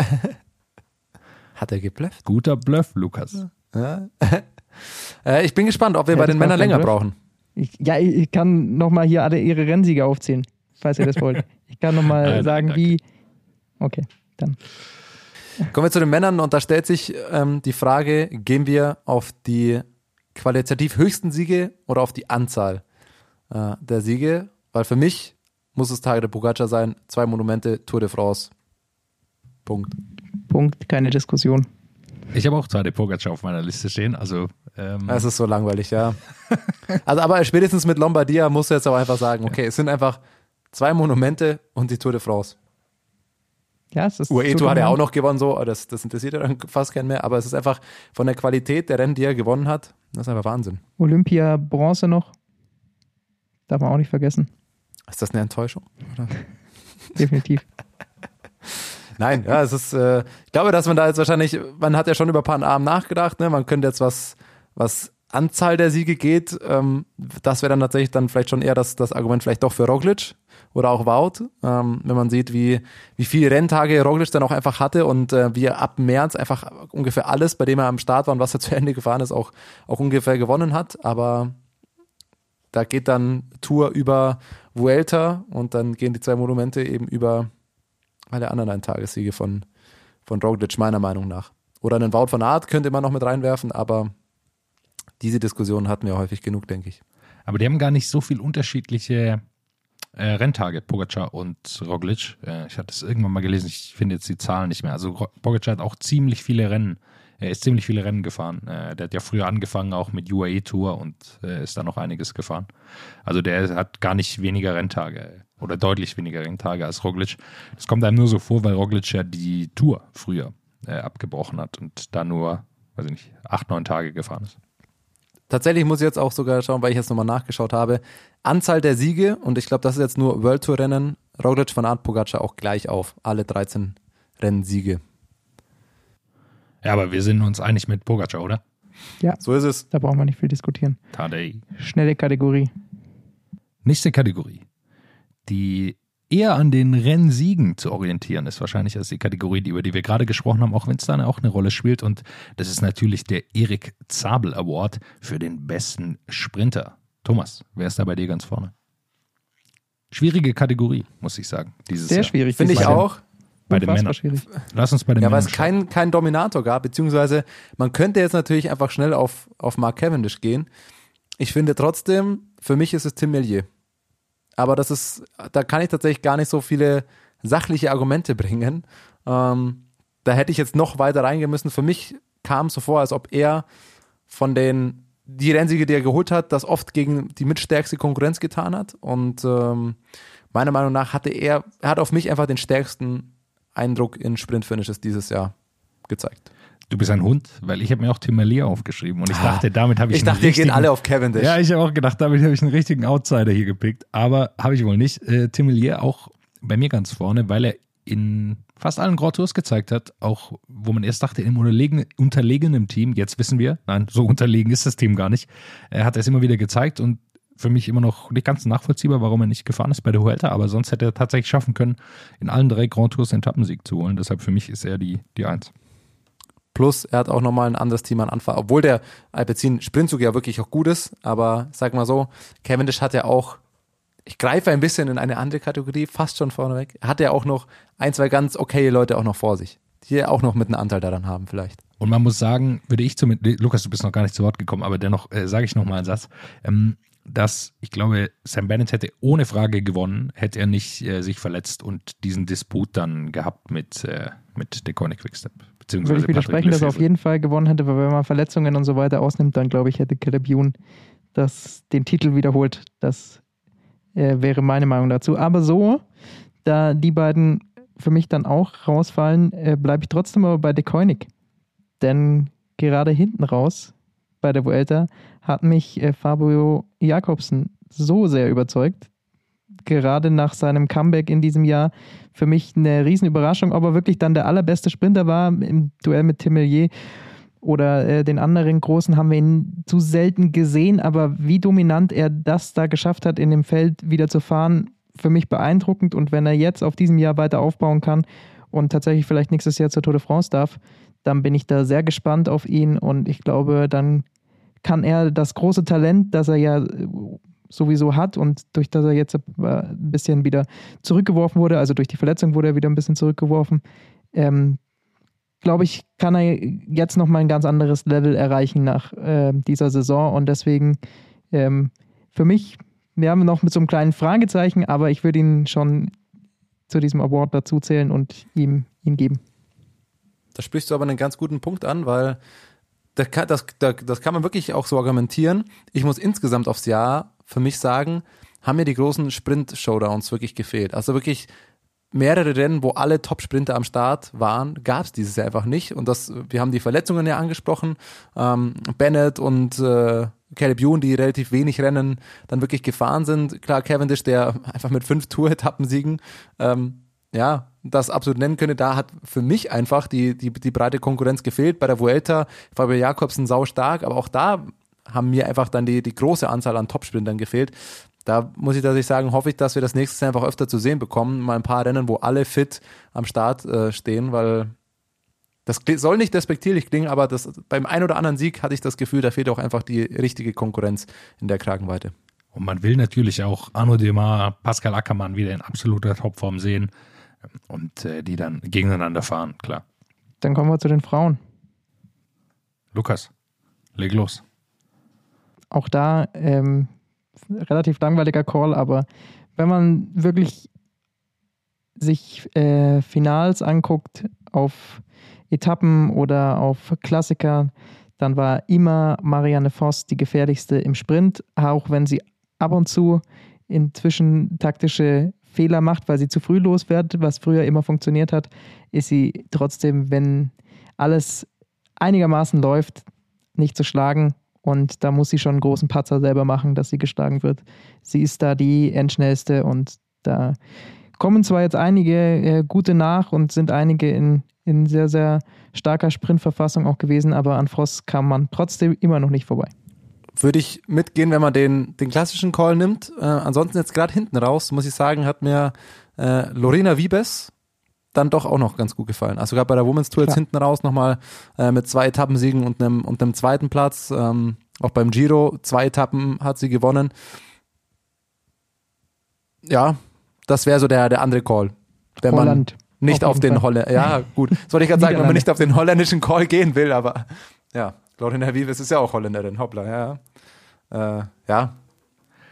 Hat er geblufft? Guter Bluff, Lukas. Ja. *laughs* äh, ich bin gespannt, ob wir Ja, bei den Männern länger Bluff. brauchen. Ich, ja, ich kann nochmal hier alle ihre Rennsieger aufzählen, falls ihr das wollt. Ich kann nochmal sagen, danke. wie. Okay, dann. Kommen wir zu den Männern und da stellt sich ähm, die Frage, gehen wir auf die qualitativ höchsten Siege oder auf die Anzahl äh, der Siege? Weil für mich muss es Tage der Pogacar sein, zwei Monumente, Tour de France. Punkt. Punkt, keine Diskussion. Ich habe auch Tadej Pogacar auf meiner Liste stehen. Also ähm, Es ist so langweilig, ja. *laughs* Also aber spätestens mit Lombardia musst du jetzt aber einfach sagen, okay, es sind einfach zwei Monumente und die Tour de France. Ja, es ist UAE Tour hat er auch noch gewonnen, so, das, das interessiert ja dann fast keinen mehr. Aber es ist einfach von der Qualität der Rennen, die er gewonnen hat, das ist einfach Wahnsinn. Olympia Bronze noch. Darf man auch nicht vergessen. Ist das eine Enttäuschung? *laughs* Definitiv. *laughs* Nein, ja, es ist, äh, ich glaube, dass man da jetzt wahrscheinlich, man hat ja schon über Pan Am nachgedacht, ne? Man könnte jetzt was, was Anzahl der Siege geht, ähm, das wäre dann tatsächlich dann vielleicht schon eher das, das Argument vielleicht doch für Roglic oder auch Wout, ähm, wenn man sieht, wie, wie viele Renntage Roglic dann auch einfach hatte und äh, wie er ab März einfach ungefähr alles, bei dem er am Start war und was er *laughs* zu Ende gefahren ist, auch, auch ungefähr gewonnen hat, aber da geht dann Tour über Vuelta und dann gehen die zwei Monumente eben über alle anderen Eintagessiege von, von Roglic, meiner Meinung nach. Oder einen Wout von Art könnte man noch mit reinwerfen, aber diese Diskussion hatten wir häufig genug, denke ich. Aber die haben gar nicht so viel unterschiedliche äh, Renntage, Pogacar und Roglic. Äh, ich hatte es irgendwann mal gelesen, ich finde jetzt die Zahlen nicht mehr. Also Pogacar hat auch ziemlich viele Rennen, er ist ziemlich viele Rennen gefahren. Äh, der hat ja früher angefangen auch mit UAE Tour und äh, ist da noch einiges gefahren. Also der hat gar nicht weniger Renntage oder deutlich weniger Renntage als Roglic. Das kommt einem nur so vor, weil Roglic ja die Tour früher äh, abgebrochen hat und da nur, weiß ich nicht, acht, neun Tage gefahren ist. Tatsächlich muss ich jetzt auch sogar schauen, weil ich jetzt nochmal nachgeschaut habe. Anzahl der Siege, und ich glaube, das ist jetzt nur World Tour Rennen, Roglic von Art Pogacar auch gleich auf. Alle 13 Rennsiege. Ja, aber wir sind uns einig mit Pogacar, oder? So ist es. Da brauchen wir nicht viel diskutieren. Tadej. Schnelle Kategorie. Nächste Kategorie. Die eher an den Rennsiegen zu orientieren ist wahrscheinlich als die Kategorie, die, über die wir gerade gesprochen haben, auch wenn es da auch eine Rolle spielt. Und das ist natürlich der Erik Zabel Award für den besten Sprinter. Thomas, wer ist da bei dir ganz vorne? Schwierige Kategorie, muss ich sagen. Dieses Sehr Jahr. schwierig. Finde ich auch. Bei den Männern. schwierig. Lass uns bei den Ja, weil Männern es keinen kein Dominator gab, beziehungsweise man könnte jetzt natürlich einfach schnell auf, auf Mark Cavendish gehen. Ich finde trotzdem, für mich ist es Tim Mellier. Aber das ist, da kann ich tatsächlich gar nicht so viele sachliche Argumente *laughs* bringen. Ähm, da hätte ich jetzt noch weiter reingehen müssen. Für mich kam es so vor, als ob er von den, die Rennsiege, die er geholt hat, das oft gegen die mitstärkste Konkurrenz getan hat. Und ähm, meiner Meinung nach hatte er, er hat auf mich einfach den stärksten Eindruck in Sprint-Finishes dieses Jahr gezeigt. Du bist ein Hund, weil ich habe mir auch Tim Merlier aufgeschrieben und ich dachte, damit habe ich Ah, Ich dachte, wir gehen alle auf Cavendish. Ja, ich habe auch gedacht, damit habe ich einen richtigen Outsider hier gepickt, aber habe ich wohl nicht. Äh, Tim Merlier auch bei mir ganz vorne, weil er in fast allen Grand Tours gezeigt hat, auch wo man erst dachte, im unterlegen, unterlegenen Team, jetzt wissen wir, nein, so unterlegen ist das Team gar nicht. Er hat es immer wieder gezeigt und für mich immer noch nicht ganz nachvollziehbar, warum er nicht gefahren ist bei der Vuelta, aber sonst hätte er tatsächlich schaffen können, in allen drei Grand Tours den Etappensieg zu holen. Deshalb für mich ist er die, die Eins. Plus, er hat auch nochmal ein anderes Team an Anfang, obwohl der Alpecin Sprintzug ja wirklich auch gut ist, aber sag mal so, Cavendish hat ja auch, ich greife ein bisschen in eine andere Kategorie, fast schon vorneweg, hat ja auch noch ein, zwei ganz okaye Leute auch noch vor sich, die ja auch noch mit einem Anteil daran haben vielleicht. Und man muss sagen, würde ich zumindest, Lukas, du bist noch gar nicht zu Wort gekommen, aber dennoch äh, sage ich noch mal einen Satz, ähm, dass ich glaube, Sam Bennett hätte ohne Frage gewonnen, hätte er nicht äh, sich verletzt und diesen Disput dann gehabt mit, äh, mit Koenig Quickstep. Beziehungsweise Würde ich widersprechen, dass er auf jeden Fall gewonnen hätte, weil wenn man Verletzungen und so weiter ausnimmt, dann glaube ich, hätte Caleb Ewan das, den Titel wiederholt. Das äh, wäre meine Meinung dazu. Aber so, da die beiden für mich dann auch rausfallen, äh, bleibe ich trotzdem aber bei De Koenig. Denn gerade hinten raus bei der Vuelta hat mich äh, Fabio Jakobsen so sehr überzeugt. Gerade nach seinem Comeback in diesem Jahr für mich eine Riesenüberraschung, ob er wirklich dann der allerbeste Sprinter war im Duell mit Tim Mellier oder äh, den anderen Großen haben wir ihn zu selten gesehen, aber wie dominant er das da geschafft hat, in dem Feld wieder zu fahren, für mich beeindruckend und wenn er jetzt auf diesem Jahr weiter aufbauen kann und tatsächlich vielleicht nächstes Jahr zur Tour de France darf, dann bin ich da sehr gespannt auf ihn und ich glaube, dann kann er das große Talent, das er ja äh, sowieso hat und durch das er jetzt äh, ein bisschen wieder zurückgeworfen wurde, also durch die Verletzung wurde er wieder ein bisschen zurückgeworfen, ähm, glaube ich, kann er jetzt nochmal ein ganz anderes Level erreichen nach äh, dieser Saison und deswegen ähm, für mich, wir haben noch mit so einem kleinen Fragezeichen, aber ich würde ihn schon zu diesem Award dazuzählen und ihm ihn geben. Da sprichst du aber einen ganz guten Punkt an, weil das kann, das, das, kann man wirklich auch so argumentieren. Ich muss insgesamt aufs Jahr für mich sagen, haben mir die großen Sprint-Showdowns wirklich gefehlt. Also wirklich mehrere Rennen, wo alle Top-Sprinter am Start waren, gab es dieses Jahr einfach nicht. Und das, wir haben die Verletzungen ja angesprochen. Ähm, Bennett und äh, Caleb Ewan, die relativ wenig Rennen dann wirklich gefahren sind. Klar, Cavendish, der *laughs* einfach mit fünf Tour-Etappensiegen ähm, ja, das absolut nennen könnte, da hat für mich einfach die, die, die breite Konkurrenz gefehlt. Bei der Vuelta, Fabio Jakobsen sau stark, aber auch da haben mir einfach dann die, die große Anzahl an Topsprintern gefehlt. Da muss ich tatsächlich sagen, hoffe ich, dass wir das nächstes Jahr einfach öfter zu sehen bekommen. Mal ein paar Rennen, wo alle fit am Start äh, stehen, weil das soll nicht despektierlich klingen, aber das, beim ein oder anderen Sieg hatte ich das Gefühl, da fehlt auch einfach die richtige Konkurrenz in der Kragenweite. Und man will natürlich auch Arno Demar, Pascal Ackermann wieder in absoluter Topform sehen. Und äh, die dann gegeneinander fahren, klar. Dann kommen wir zu den Frauen. Lukas, leg los. Auch da ähm, relativ langweiliger Call, aber wenn man wirklich sich äh, Finals anguckt auf Etappen oder auf Klassiker, dann war immer Marianne Voss die gefährlichste im Sprint, auch wenn sie ab und zu inzwischen taktische Fehler macht, weil sie zu früh losfährt, was früher immer funktioniert hat, ist sie trotzdem, wenn alles einigermaßen läuft, nicht zu schlagen. Und da muss sie schon einen großen Patzer selber machen, dass sie geschlagen wird. Sie ist da die Endschnellste und da kommen zwar jetzt einige äh, gute nach und sind einige in, in sehr, sehr starker Sprintverfassung auch gewesen, aber an Frost kam man trotzdem immer noch nicht vorbei. Würde ich mitgehen, wenn man den, den klassischen Call nimmt. Äh, ansonsten jetzt gerade hinten raus, muss ich sagen, hat mir äh, Lorena Wiebes dann doch auch noch ganz gut gefallen. Also gerade bei der Women's Tour Klar. jetzt hinten raus nochmal äh, mit zwei Etappensiegen und einem, und einem zweiten Platz. Ähm, auch beim Giro, zwei Etappen hat sie gewonnen. Ja, das wäre so der, der andere Call. Wenn Holland. man nicht Auf auf, den. Holländer, ja gut, das wollte ich gerade *laughs* sagen, wenn man nicht auf den holländischen Call gehen will, aber ja, Lorena Wiebes ist ja auch Holländerin, hoppla, ja. Äh, ja,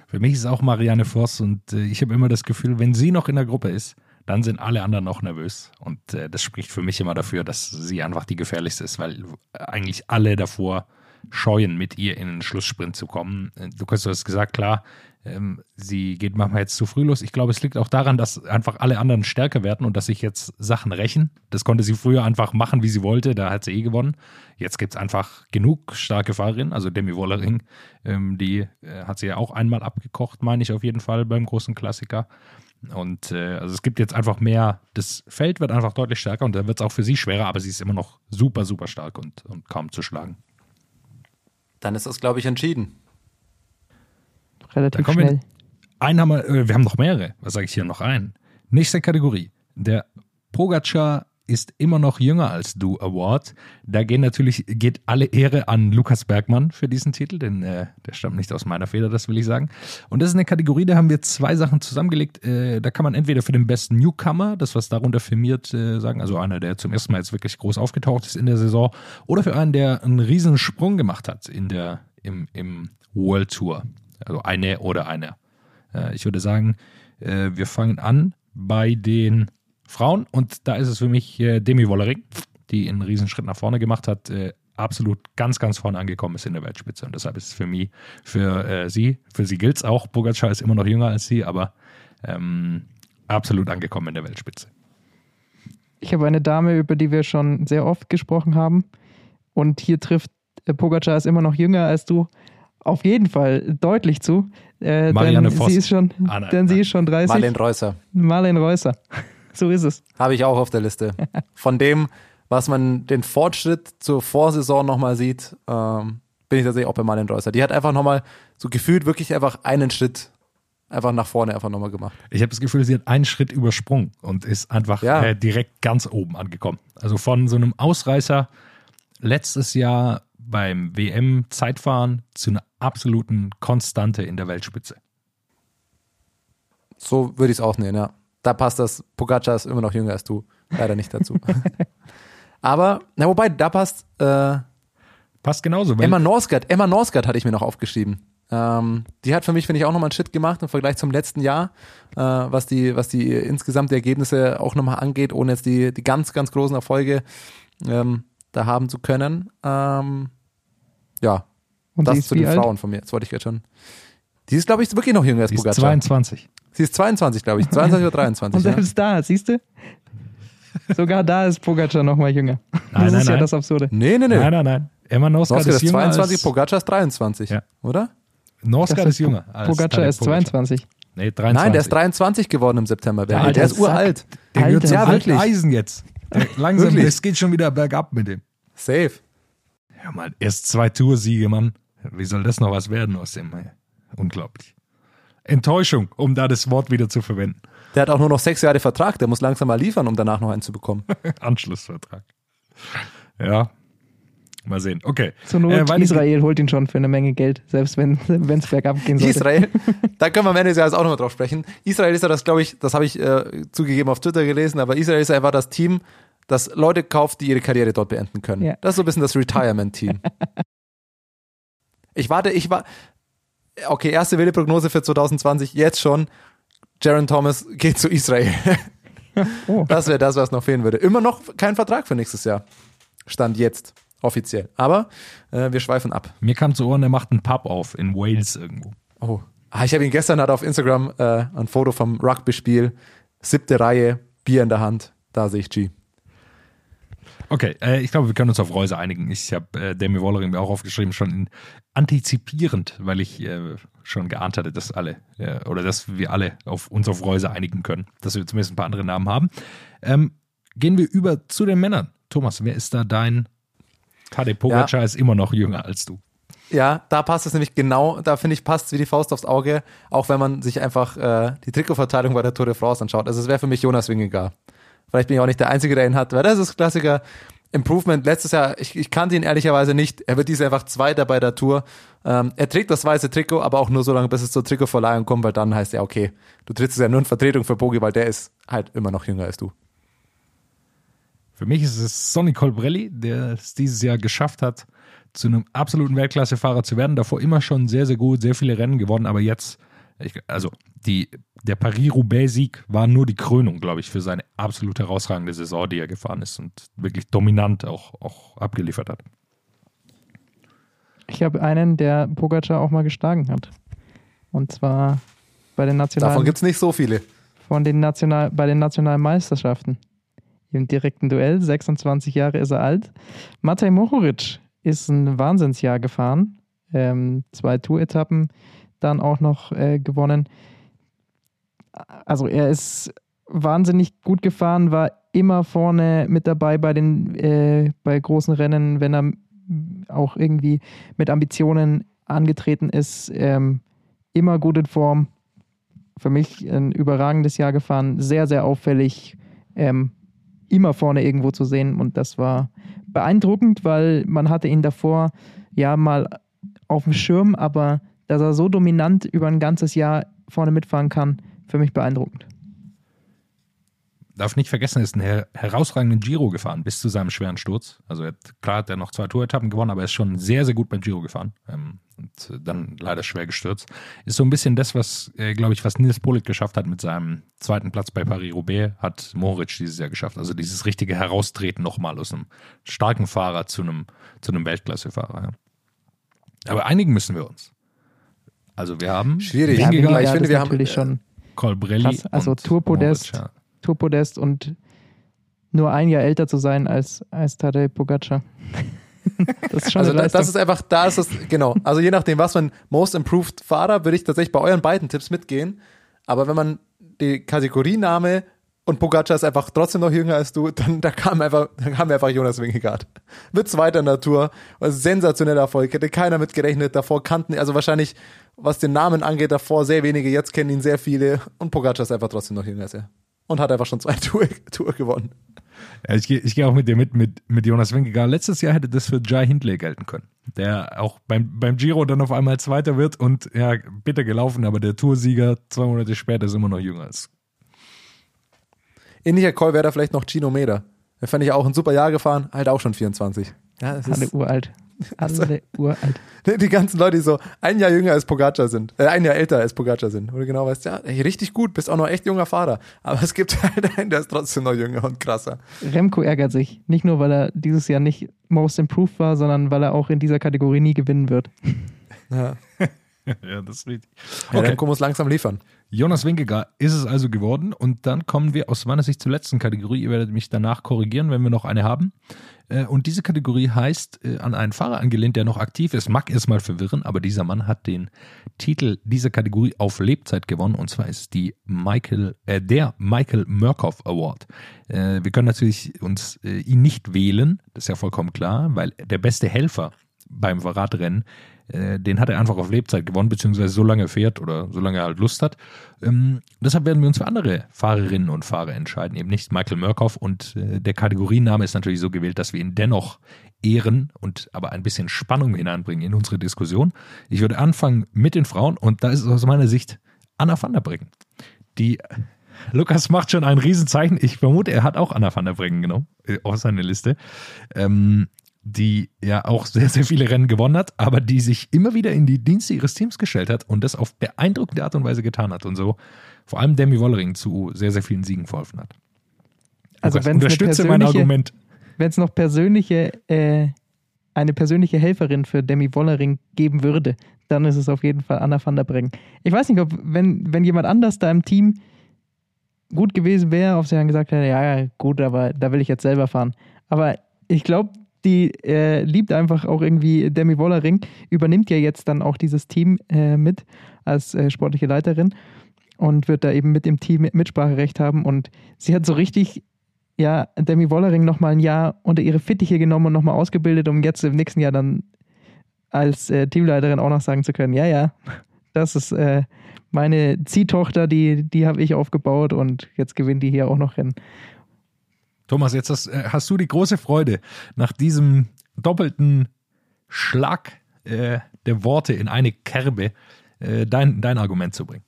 Für mich ist auch Marianne Voss und äh, ich habe immer das Gefühl, wenn sie noch in der Gruppe ist, dann sind alle anderen auch nervös. Und äh, das spricht für mich immer dafür, dass sie einfach die gefährlichste ist, weil eigentlich alle davor scheuen, mit ihr in den Schlusssprint zu kommen. Äh, du hast gesagt, klar, ähm, sie geht manchmal jetzt zu früh los. Ich glaube, es liegt auch daran, dass einfach alle anderen stärker werden und dass sich jetzt Sachen rächen. Das konnte sie früher einfach machen, wie sie wollte. Da hat sie eh gewonnen. Jetzt gibt es einfach genug starke Fahrerinnen. Also Demi Wollering, ähm, die äh, hat sie ja auch einmal abgekocht, meine ich auf jeden Fall beim großen Klassiker. Und äh, also es gibt jetzt einfach mehr, das Feld wird einfach deutlich stärker und da wird es auch für sie schwerer, aber sie ist immer noch super, super stark und, und kaum zu schlagen. dann ist das, glaube ich, entschieden. Da Relativ kommen schnell. wir. Einen haben wir, äh, wir haben noch mehrere. Was sage ich hier noch ein? Nächste Kategorie. Der Pogacar ist immer noch jünger als du Award. Da gehen natürlich, geht alle Ehre an Lukas Bergmann für diesen Titel, denn äh, der stammt nicht aus meiner Feder, das will ich sagen. Und das ist eine Kategorie, da haben wir zwei Sachen zusammengelegt. Äh, da kann man entweder für den besten Newcomer, das was darunter firmiert, äh, sagen, also einer, der zum ersten Mal jetzt wirklich groß aufgetaucht ist in der Saison, oder für einen, der einen riesen Sprung gemacht hat in der, im, im World Tour. Also eine oder einer. Äh, ich würde sagen, äh, wir fangen an bei den Frauen und da ist es für mich äh, Demi Wollering, die einen riesen Schritt nach vorne gemacht hat, absolut ganz, ganz vorne angekommen ist in der Weltspitze und deshalb ist es für mich, für sie, für sie gilt es auch, Pogacar ist immer noch jünger als sie, aber ähm, absolut angekommen in der Weltspitze. Ich habe eine Dame, über die wir schon sehr oft gesprochen haben. Und hier trifft Pogacar ist immer noch jünger als du. Auf jeden Fall deutlich zu. Äh, Marianne denn Voss. sie ist schon, Ah, nein, denn sie nein. ist schon 30. Marlene Reusser. Marlene Reusser. *laughs* so ist es. Habe ich auch auf der Liste. Von dem, was man den Fortschritt zur Vorsaison nochmal sieht, ähm, bin ich tatsächlich auch bei Marlene Reusser. Die hat einfach nochmal so gefühlt wirklich einfach einen Schritt einfach nach vorne einfach nochmal gemacht. Ich habe das Gefühl, sie hat einen Schritt übersprungen und ist einfach Ja. äh, direkt ganz oben angekommen. Also von so einem Ausreißer letztes Jahr beim WM-Zeitfahren zu einer absoluten Konstante in der Weltspitze. So würde ich es auch nehmen, ja. Da passt das, Pogacar ist immer noch jünger als du. Leider nicht dazu. *laughs* Aber, na wobei, da passt äh, Passt genauso. Emma Norsgaard. Emma Norsgaard hatte ich mir noch aufgeschrieben. Ähm, die hat für mich, finde ich, auch nochmal einen Schritt gemacht im Vergleich zum letzten Jahr, äh, was die, was die insgesamt die Ergebnisse auch nochmal angeht, ohne jetzt die, die ganz, ganz großen Erfolge ähm, da haben zu können. Ähm, ja, Und sie das ist zu wie den alt? Frauen von mir. Das wollte ich jetzt schon. Die ist, glaube ich, wirklich noch jünger als die ist Pogacar. 22. Sie ist 22, glaube ich. 22 oder *laughs* 23. Und ja. selbst da, siehst du? Sogar da ist Pogacar noch mal jünger. Nein, das nein, ist ja nein. das Absurde. Nee, nee, nee. Nein, nein, nein. Emma Norsgaard ist ist jünger 22, als, Pogacar ist 23. Ja. Oder? Norsgaard ist jünger. als Pogacar ist 22. Nee, 23. Nein, der ist 23 geworden im September. Der Der, der ist uralt. Der gehört zum Ja, wirklich. Eisen jetzt. Der, langsam, es geht schon wieder bergab mit dem. Safe. Ja, mal, erst zwei Toursiege, Mann. Wie soll das noch was werden aus dem? Ey? Unglaublich. Enttäuschung, um da das Wort wieder zu verwenden. Der hat auch nur noch sechs Jahre Vertrag. Der muss langsam mal liefern, um danach noch einen zu bekommen. *laughs* Anschlussvertrag. Ja. Mal sehen. Okay. Zur Not, Äh, Israel holt ihn schon für eine Menge Geld, selbst wenn *laughs* es bergab gehen sollte. Israel, *laughs* da können wir am Ende des Jahres auch nochmal drauf sprechen. Israel ist ja das, glaube ich, das habe ich äh, zugegeben auf Twitter gelesen, aber Israel ist einfach das Team, das Leute kauft, die ihre Karriere dort beenden können. Ja. Das ist so ein bisschen das Retirement-Team. *laughs* ich warte, ich war, okay, erste wilde Prognose für 2020, jetzt schon, Jaron Thomas geht zu Israel. *laughs* Oh. Das wäre das, was noch fehlen würde. Immer noch kein Vertrag für nächstes Jahr. Stand jetzt, offiziell. Aber äh, wir schweifen ab. Mir kam zu Ohren, er macht einen Pub auf in Wales irgendwo. Oh. Ah, ich habe ihn gestern hat auf Instagram äh, ein Foto vom Rugby-Spiel. Siebte Reihe, Bier in der Hand. Da sehe ich G. Okay, äh, ich glaube, wir können uns auf Reuse einigen. Ich habe äh, Demi Wollering mir auch aufgeschrieben, schon in, antizipierend, weil ich äh, schon geahnt hatte, dass alle äh, oder dass wir alle auf uns auf Reuse einigen können, dass wir zumindest ein paar andere Namen haben. Ähm, gehen wir über zu den Männern. Thomas, wer ist da dein? Tadej Pogacar ist immer noch jünger als du. Ja, da passt es nämlich genau, da finde ich, passt es wie die Faust aufs Auge, auch wenn man sich einfach äh, die Trikotverteilung bei der Tour de France anschaut. Also es wäre für mich Jonas Wingegaard. Vielleicht bin ich auch nicht der Einzige, der ihn hat, weil das ist Klassiker. Improvement letztes Jahr, ich, ich kannte ihn ehrlicherweise nicht. Er wird dieses Jahr einfach Zweiter bei der Tour. Ähm, er trägt das weiße Trikot, aber auch nur so lange, bis es zur Trikotverleihung kommt, weil dann heißt er, okay, du trittst ja nur in Vertretung für Bogi, weil der ist halt immer noch jünger als du. Für mich ist es Sonny Colbrelli, der es dieses Jahr geschafft hat, zu einem absoluten Weltklassefahrer zu werden. Davor immer schon sehr, sehr gut, sehr viele Rennen gewonnen, aber jetzt, ich, also die, der Paris-Roubaix-Sieg war nur die Krönung, glaube ich, für seine absolut herausragende Saison, die er gefahren ist und wirklich dominant auch, auch abgeliefert hat. Ich habe einen, der Pogacar auch mal geschlagen hat. Und zwar bei den nationalen, Davon gibt's nicht so viele. von den National, bei den nationalen Meisterschaften. Im direkten Duell, 26 Jahre ist er alt. Matej Mohoric ist ein Wahnsinnsjahr gefahren. Ähm, zwei Tour-Etappen dann auch noch äh, gewonnen. Also er ist wahnsinnig gut gefahren, war immer vorne mit dabei bei den äh, bei großen Rennen, wenn er auch irgendwie mit Ambitionen angetreten ist. Ähm, immer gut in Form. Für mich ein überragendes Jahr gefahren, sehr, sehr auffällig, ähm, immer vorne irgendwo zu sehen. Und das war beeindruckend, weil man hatte ihn davor ja mal auf dem Schirm, aber dass er so dominant über ein ganzes Jahr vorne mitfahren kann, für mich beeindruckend. Darf nicht vergessen, er ist einen her herausragenden Giro gefahren, bis zu seinem schweren Sturz. Also hat, klar hat er noch zwei Tour-Etappen gewonnen, aber er ist schon sehr, sehr gut beim Giro gefahren. Ähm, und dann leider schwer gestürzt. Ist so ein bisschen das, was, äh, glaube ich, was Nils Polit geschafft hat mit seinem zweiten Platz bei Paris-Roubaix, hat Moritz dieses Jahr geschafft. Also dieses richtige Heraustreten nochmal aus einem starken Fahrer zu einem, zu einem Weltklassefahrer. Ja. Aber einigen müssen wir uns. Also wir haben Schwierig. Ja, Wingegaard, ich finde, wir haben- natürlich schon Colbrelli krass. Also Tourpodest. Moritz, ja. Tourpodest und nur ein Jahr älter zu sein als, als Tadej Pogacar. *laughs* das ist schon Also eine da, das ist einfach, da ist es, genau. Also je nachdem, was man Most Improved Fahrer, würde ich tatsächlich bei euren beiden Tipps mitgehen. Aber wenn man die Kategoriename und Pogacar ist einfach trotzdem noch jünger als du, dann da kam einfach, dann kam einfach Jonas Wingegaard. Wird zweiter in der Tour, sensationeller Erfolg, hätte keiner mit gerechnet, davor kannten, also wahrscheinlich, was den Namen angeht, davor sehr wenige, jetzt kennen ihn sehr viele und Pogacar ist einfach trotzdem noch jünger als er. Und hat einfach schon zwei *laughs* Tour, Tour gewonnen. Ja, ich gehe ich geh auch mit dir mit, mit, mit Jonas Wingegaard. Letztes Jahr hätte das für Jai Hindley gelten können, der auch beim, beim Giro dann auf einmal Zweiter wird und ja, bitter gelaufen, aber der Toursieger zwei Monate später ist immer noch jünger. Ist Ähnlicher Call wäre da vielleicht noch Gino Meder. Der fand ich auch ein super Jahr gefahren, halt auch schon 24. Ja, das Alle ist, uralt. *laughs* Alle uralt. *laughs* die ganzen Leute, die so ein Jahr jünger als Pogacar sind, äh, ein Jahr älter als Pogacar sind, wo du genau weißt, ja, ey, richtig gut, bist auch noch echt junger Fahrer. Aber es gibt *laughs* halt einen, der ist trotzdem noch jünger und krasser. Remco ärgert sich. Nicht nur, weil er dieses Jahr nicht Most Improved war, sondern weil er auch in dieser Kategorie nie gewinnen wird. Ja. ja, das ist richtig. Ja, Okay. Remco muss langsam liefern. Jonas Wingegaard ist es also geworden und dann kommen wir aus meiner Sicht zur letzten Kategorie. Ihr werdet mich danach korrigieren, wenn wir noch eine haben. Äh, Und diese Kategorie heißt äh, an einen Fahrer angelehnt, der noch aktiv ist. Mag erstmal verwirren, aber dieser Mann hat den Titel dieser Kategorie auf Lebzeit gewonnen und zwar ist die Michael, äh, der Michael Murkoff Award. Äh, wir können natürlich uns ihn nicht wählen, das ist ja vollkommen klar, weil der beste Helfer beim Radrennen Äh, den hat er einfach auf Lebzeit gewonnen, beziehungsweise so lange fährt oder so lange er halt Lust hat. Ähm, deshalb werden wir uns für andere Fahrerinnen und Fahrer entscheiden, eben nicht Michael Murkoff. Und äh, der Kategorienname ist natürlich so gewählt, dass wir ihn dennoch ehren und aber ein bisschen Spannung hineinbringen in unsere Diskussion. Ich würde anfangen mit den Frauen und da ist es aus meiner Sicht Anna van der Breggen. Die Lukas macht schon ein Riesenzeichen. Ich vermute, er hat auch Anna van der Breggen genommen äh, auf seine Liste. Ähm, die ja auch sehr, sehr viele Rennen gewonnen hat, aber die sich immer wieder in die Dienste ihres Teams gestellt hat und das auf beeindruckende Art und Weise getan hat und so vor allem Demi Wollering zu sehr, sehr vielen Siegen verholfen hat. Also Lukas, wenn unterstütze mein Argument. Wenn es noch persönliche, äh, eine persönliche Helferin für Demi Wollering geben würde, dann ist es auf jeden Fall Anna van der Breggen. Ich weiß nicht, ob wenn, wenn jemand anders da im Team gut gewesen wäre, ob sie dann gesagt hätte, ja, ja, gut, aber da will ich jetzt selber fahren. Aber ich glaube, die äh, liebt einfach auch irgendwie Demi Wollering, übernimmt ja jetzt dann auch dieses Team äh, mit als äh, sportliche Leiterin und wird da eben mit dem Team Mitspracherecht haben. Und sie hat so richtig, ja, Demi Wollering nochmal ein Jahr unter ihre Fittiche genommen und nochmal ausgebildet, um jetzt im nächsten Jahr dann als äh, Teamleiterin auch noch sagen zu können, ja, ja, das ist äh, meine Ziehtochter, die, die habe ich aufgebaut und jetzt gewinnt die hier auch noch Rennen. Thomas, jetzt hast, äh, hast, du die große Freude, nach diesem doppelten Schlag äh, der Worte in eine Kerbe äh, dein, dein Argument zu bringen.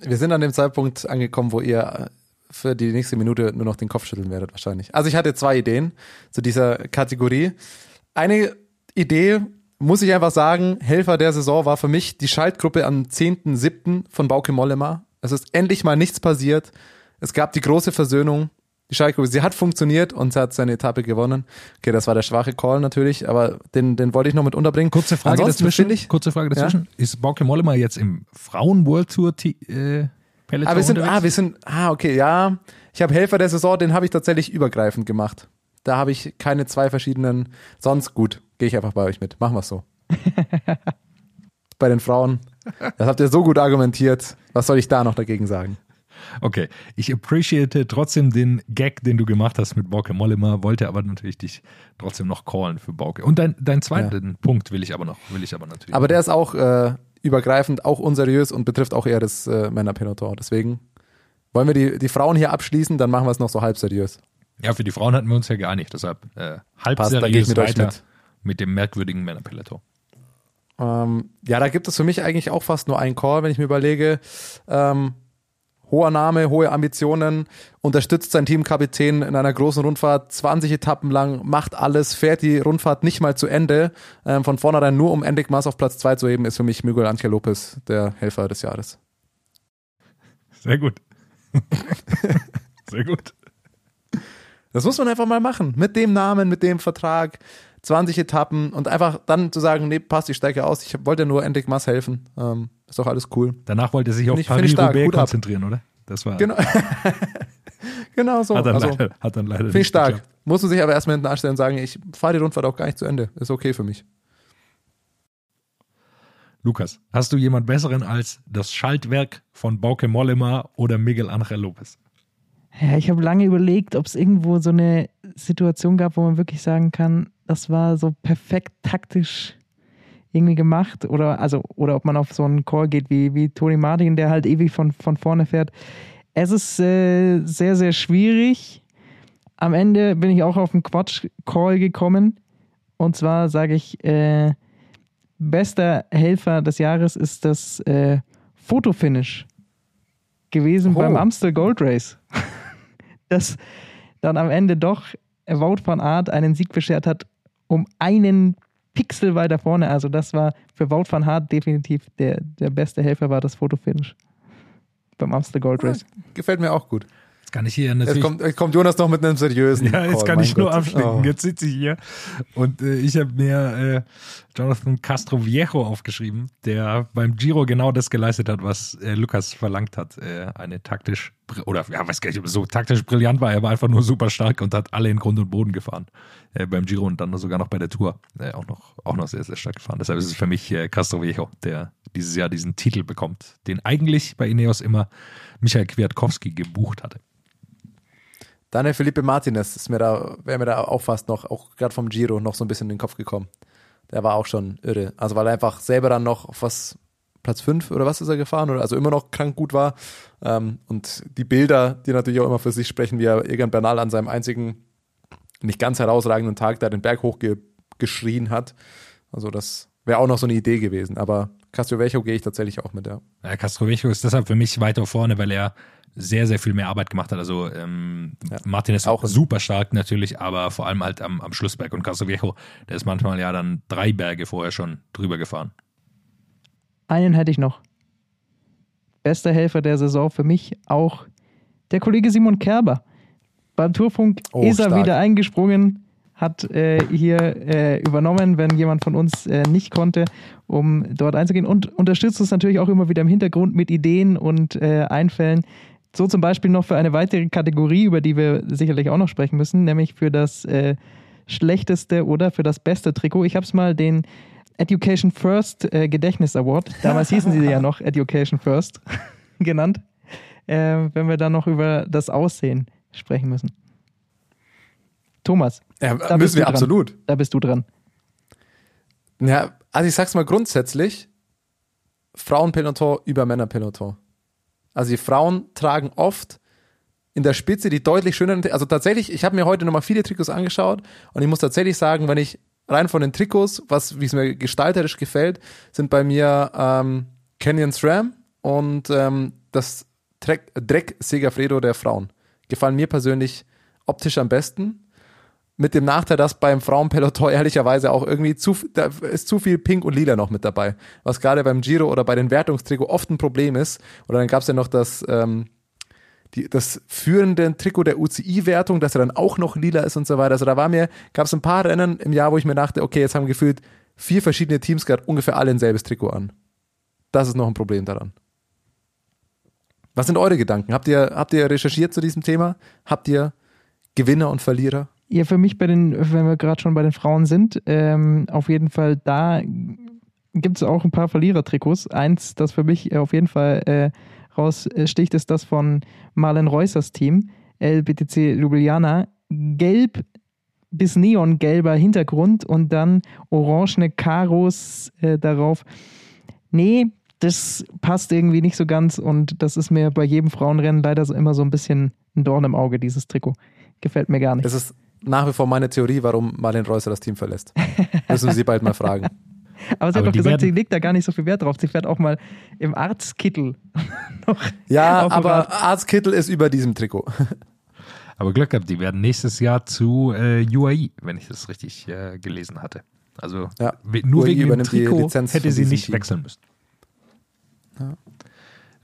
Wir sind an dem Zeitpunkt angekommen, wo ihr äh, für die nächste Minute nur noch den Kopf schütteln werdet, wahrscheinlich. Also ich hatte zwei Ideen zu dieser Kategorie. Eine Idee, muss ich einfach sagen, Helfer der Saison war für mich die Schaltgruppe am 10.7. von Bauke Mollema. Es ist endlich mal nichts passiert. Es gab die große Versöhnung Schalke, sie hat funktioniert und sie hat seine Etappe gewonnen. Okay, das war der schwache Call natürlich, aber den, den wollte ich noch mit unterbringen. Kurze Frage Ansonsten dazwischen. Ich, kurze Frage dazwischen. Ja? Ist Bauke Mollema jetzt im Frauen World Tour äh, Peloton ah, wir sind, ah, wir sind, ah, okay, ja. Ich habe Helfer der Saison, den habe ich tatsächlich übergreifend gemacht. Da habe ich keine zwei verschiedenen. Sonst gut, gehe ich einfach bei euch mit. Machen wir es so. *laughs* bei den Frauen. Das habt ihr so gut argumentiert. Was soll ich da noch dagegen sagen? Okay, ich appreciate trotzdem den Gag, den du gemacht hast mit Bauke Mollema, wollte aber natürlich dich trotzdem noch callen für Bauke. Und dein, dein zweiten ja. Punkt will ich aber noch, will ich aber natürlich. Aber der ist auch äh, übergreifend, auch unseriös und betrifft auch eher das äh, Männerpeloton. Deswegen wollen wir die, die Frauen hier abschließen, dann machen wir es noch so halb seriös. Ja, für die Frauen hatten wir uns ja geeinigt, deshalb äh, halb Passt, seriös mit weiter mit. mit dem merkwürdigen Männerpeloton. Ähm, ja, da gibt es für mich eigentlich auch fast nur einen Call, wenn ich mir überlege. Ähm, hoher Name, hohe Ambitionen, unterstützt sein Teamkapitän in einer großen Rundfahrt 20 Etappen lang, macht alles, fährt die Rundfahrt nicht mal zu Ende. Ähm, von vornherein nur um Endig Maas auf Platz 2 zu heben, ist für mich Miguel Angel Lopez der Helfer des Jahres. Sehr gut. *laughs* Sehr gut. Das muss man einfach mal machen. Mit dem Namen, mit dem Vertrag, 20 Etappen und einfach dann zu sagen, nee, passt, ich steige aus. Ich wollte nur Endig Maas helfen. Ähm, ist doch alles cool. Danach wollte er sich auf Paris-Roubaix konzentrieren, oder? Das war. Genau, *laughs* genau so. Hat dann also, leider, hat dann leider Finde ich stark. Geschafft. Muss man sich aber erstmal hinten anstellen und sagen, ich fahre die Rundfahrt auch gar nicht zu Ende. Ist okay für mich. Lukas, hast du jemand besseren als das Schaltwerk von Bauke Mollema oder Miguel Angel Lopez? Ja, ich habe lange überlegt, ob es irgendwo so eine Situation gab, wo man wirklich sagen kann, das war so perfekt taktisch irgendwie gemacht oder also oder ob man auf so einen Call geht wie, wie Tony Martin, der halt ewig von, von vorne fährt. Es ist äh, sehr, sehr schwierig. Am Ende bin ich auch auf einen Quatsch-Call gekommen. Und zwar sage ich, äh, bester Helfer des Jahres ist das äh, Fotofinish gewesen oh. beim Amstel Gold Race. *laughs* das dann am Ende doch Wout van Art einen Sieg beschert hat, um einen Pixel weiter vorne. Also das war für Wout van Hart definitiv der, der beste Helfer, war das Fotofinish beim Amstel Gold Race. Ja, gefällt mir auch gut. Kann ich hier natürlich. Jetzt kommt, jetzt kommt Jonas noch mit einem seriösen. *laughs* Ja, jetzt Call, kann ich nur Gott. abschnicken. Oh. Jetzt sitze ich hier und äh, ich habe mir äh, Jonathan Castro Viejo aufgeschrieben, der beim Giro genau das geleistet hat, was äh, Lukas verlangt hat. Äh, eine taktisch, oder ja, weiß gar nicht, so taktisch brillant war, er war einfach nur super stark und hat alle in Grund und Boden gefahren. Äh, beim Giro und dann sogar noch bei der Tour äh, auch, noch, auch noch sehr, sehr stark gefahren. Deshalb ist es für mich Castro Viejo, der dieses Jahr diesen Titel bekommt, den eigentlich bei Ineos immer Michael Kwiatkowski gebucht hatte. Daniel Felipe Martinez ist mir da, wäre mir da auch fast noch, auch gerade vom Giro, noch so ein bisschen in den Kopf gekommen. der war auch schon irre. Also weil er einfach selber dann noch auf was Platz 5 oder was ist er gefahren oder also immer noch krank gut war. Ähm, und die Bilder, die natürlich auch immer für sich sprechen, wie er Egan Bernal an seinem einzigen nicht ganz herausragenden Tag da den Berg hochgeschrien hat. Also das wäre auch noch so eine Idee gewesen. Aber Castrovejo gehe ich tatsächlich auch mit, ja. Ja, Castrovejo ist deshalb für mich weiter vorne, weil er sehr, sehr viel mehr Arbeit gemacht hat. Also ähm, Ja. Martin ist Auch super stark natürlich, aber vor allem halt am, am Schlussberg. Und Castrovejo, der ist manchmal ja dann drei Berge vorher schon drüber gefahren. Einen hätte ich noch. Bester Helfer der Saison für mich auch der Kollege Simon Kerber. Beim Tourfunk Oh, ist er stark. wieder eingesprungen, hat äh, hier äh, übernommen, wenn jemand von uns äh, nicht konnte, um dort einzugehen und unterstützt uns natürlich auch immer wieder im Hintergrund mit Ideen und äh, Einfällen. So zum Beispiel noch für eine weitere Kategorie, über die wir sicherlich auch noch sprechen müssen, nämlich für das äh, schlechteste oder für das beste Trikot. Ich habe es mal den Education First äh, Gedächtnis Award, damals hießen sie ja noch Education First, *laughs* genannt, äh, wenn wir dann noch über das Aussehen sprechen müssen. Thomas, Ja, Da müssen wir absolut. da bist du dran. Ja, also ich sag's mal grundsätzlich, Frauenpeloton über Männerpeloton. Also die Frauen tragen oft in der Spitze die deutlich schöneren, also tatsächlich, ich habe mir heute nochmal viele Trikots angeschaut und ich muss tatsächlich sagen, wenn ich rein von den Trikots, was wie es mir gestalterisch gefällt, sind bei mir ähm, Canyon SRAM und ähm, das Dreck, Dreck Segafredo der Frauen. Gefallen mir persönlich optisch am besten. Mit dem Nachteil, dass beim Frauenpeloton ehrlicherweise auch irgendwie zu, da ist zu viel Pink und Lila noch mit dabei. Was gerade beim Giro oder bei den Wertungstrikot oft ein Problem ist. Oder dann gab es ja noch das, ähm, die, das führende Trikot der UCI-Wertung, dass er dann auch noch lila ist und so weiter. Also da war mir, gab es ein paar Rennen im Jahr, wo ich mir dachte, okay, jetzt haben gefühlt vier verschiedene Teams gerade ungefähr alle ein selbes Trikot an. Das ist noch ein Problem daran. Was sind eure Gedanken? Habt ihr, habt ihr recherchiert zu diesem Thema? Habt ihr Gewinner und Verlierer? Ja, für mich bei den, wenn wir gerade schon bei den Frauen sind, ähm, auf jeden Fall da gibt es auch ein paar Verlierertrikots. Eins, das für mich auf jeden Fall äh, raussticht, ist das von Marlen Reusers Team, LBTC Ljubljana. Gelb bis neongelber Hintergrund und dann orangene Karos äh, darauf. Nee, das passt irgendwie nicht so ganz und das ist mir bei jedem Frauenrennen leider so immer so ein bisschen ein Dorn im Auge, dieses Trikot. Gefällt mir gar nicht. Das ist nach wie vor meine Theorie, warum Marlene Reusser das Team verlässt. Müssen wir sie bald mal fragen. *laughs* Aber sie hat Aber doch gesagt, sie legt da gar nicht so viel Wert drauf. Sie fährt auch mal im Arztkittel *laughs* noch. Ja, aber Rad. Arztkittel ist über diesem Trikot. *laughs* Aber Glück gehabt, die werden nächstes Jahr zu äh, UAE, wenn ich das richtig äh, gelesen hatte. Also Ja. nur UAE wegen dem Trikot Lizenz hätte sie nicht Team. wechseln müssen.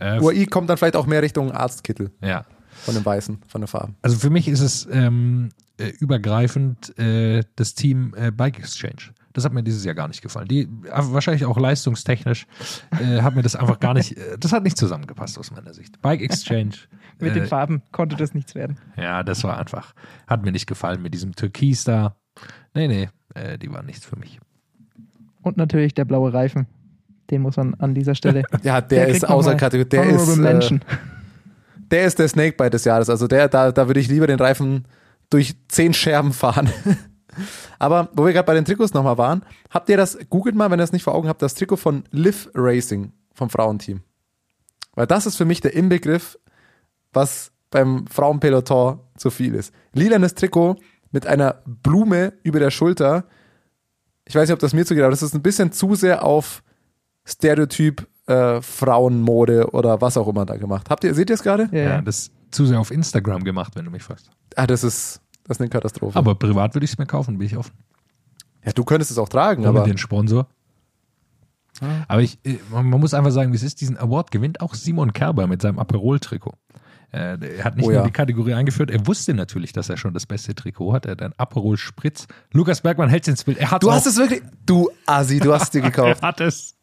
Äh, UAI kommt dann vielleicht auch mehr Richtung Arztkittel ja. Von den Weißen, von den Farben. Also für mich ist es ähm, äh, übergreifend äh, das Team äh, Bike Exchange. Das hat mir dieses Jahr gar nicht gefallen. Die, äh, wahrscheinlich auch leistungstechnisch, äh, hat mir das einfach gar nicht, äh, das hat nicht zusammengepasst aus meiner Sicht. Bike Exchange. *laughs* Mit äh, den Farben konnte das nichts werden. Ja, das war einfach, hat mir nicht gefallen mit diesem Türkis da. Nee, nee, äh, die waren nichts für mich. Und natürlich der blaue Reifen. Den muss man an dieser Stelle. *laughs* Ja, der, kriegt ist außer Kategorie. Der ist, äh, Mention. Der ist der Snakebite des Jahres. Also der, da, da würde ich lieber den Reifen durch zehn Scherben fahren. *laughs* Aber wo wir gerade bei den Trikots nochmal waren, habt ihr das, googelt mal, wenn ihr es nicht vor Augen habt, das Trikot von Liv Racing vom Frauenteam. Weil das ist für mich der Inbegriff, was beim Frauenpeloton zu viel ist. Lilanes Trikot mit einer Blume über der Schulter. Ich weiß nicht, ob das mir zugeht, aber das ist ein bisschen zu sehr auf Stereotyp äh, Frauenmode oder was auch immer da gemacht. Habt ihr, seht ihr es gerade? ja, Ja, das zu sehr auf Instagram gemacht, wenn du mich fragst. Ah, das ist, das ist eine Katastrophe. Aber privat würde ich es mir kaufen, bin ich offen. ja, du könntest es auch tragen, Ohne aber den Sponsor. Aber ich, äh, man muss einfach sagen, wie es ist, diesen Award gewinnt auch Simon Kerber mit seinem Aperol-Trikot. Äh, Er hat nicht Oh nur ja. die Kategorie eingeführt, er wusste natürlich, dass er schon das beste Trikot hat. Er hat ein Aperol Spritz. Lukas Bergmann hält ins Bild. Er hat du hast es wirklich, du Asi, du hast es dir *laughs* gekauft. Er hat es.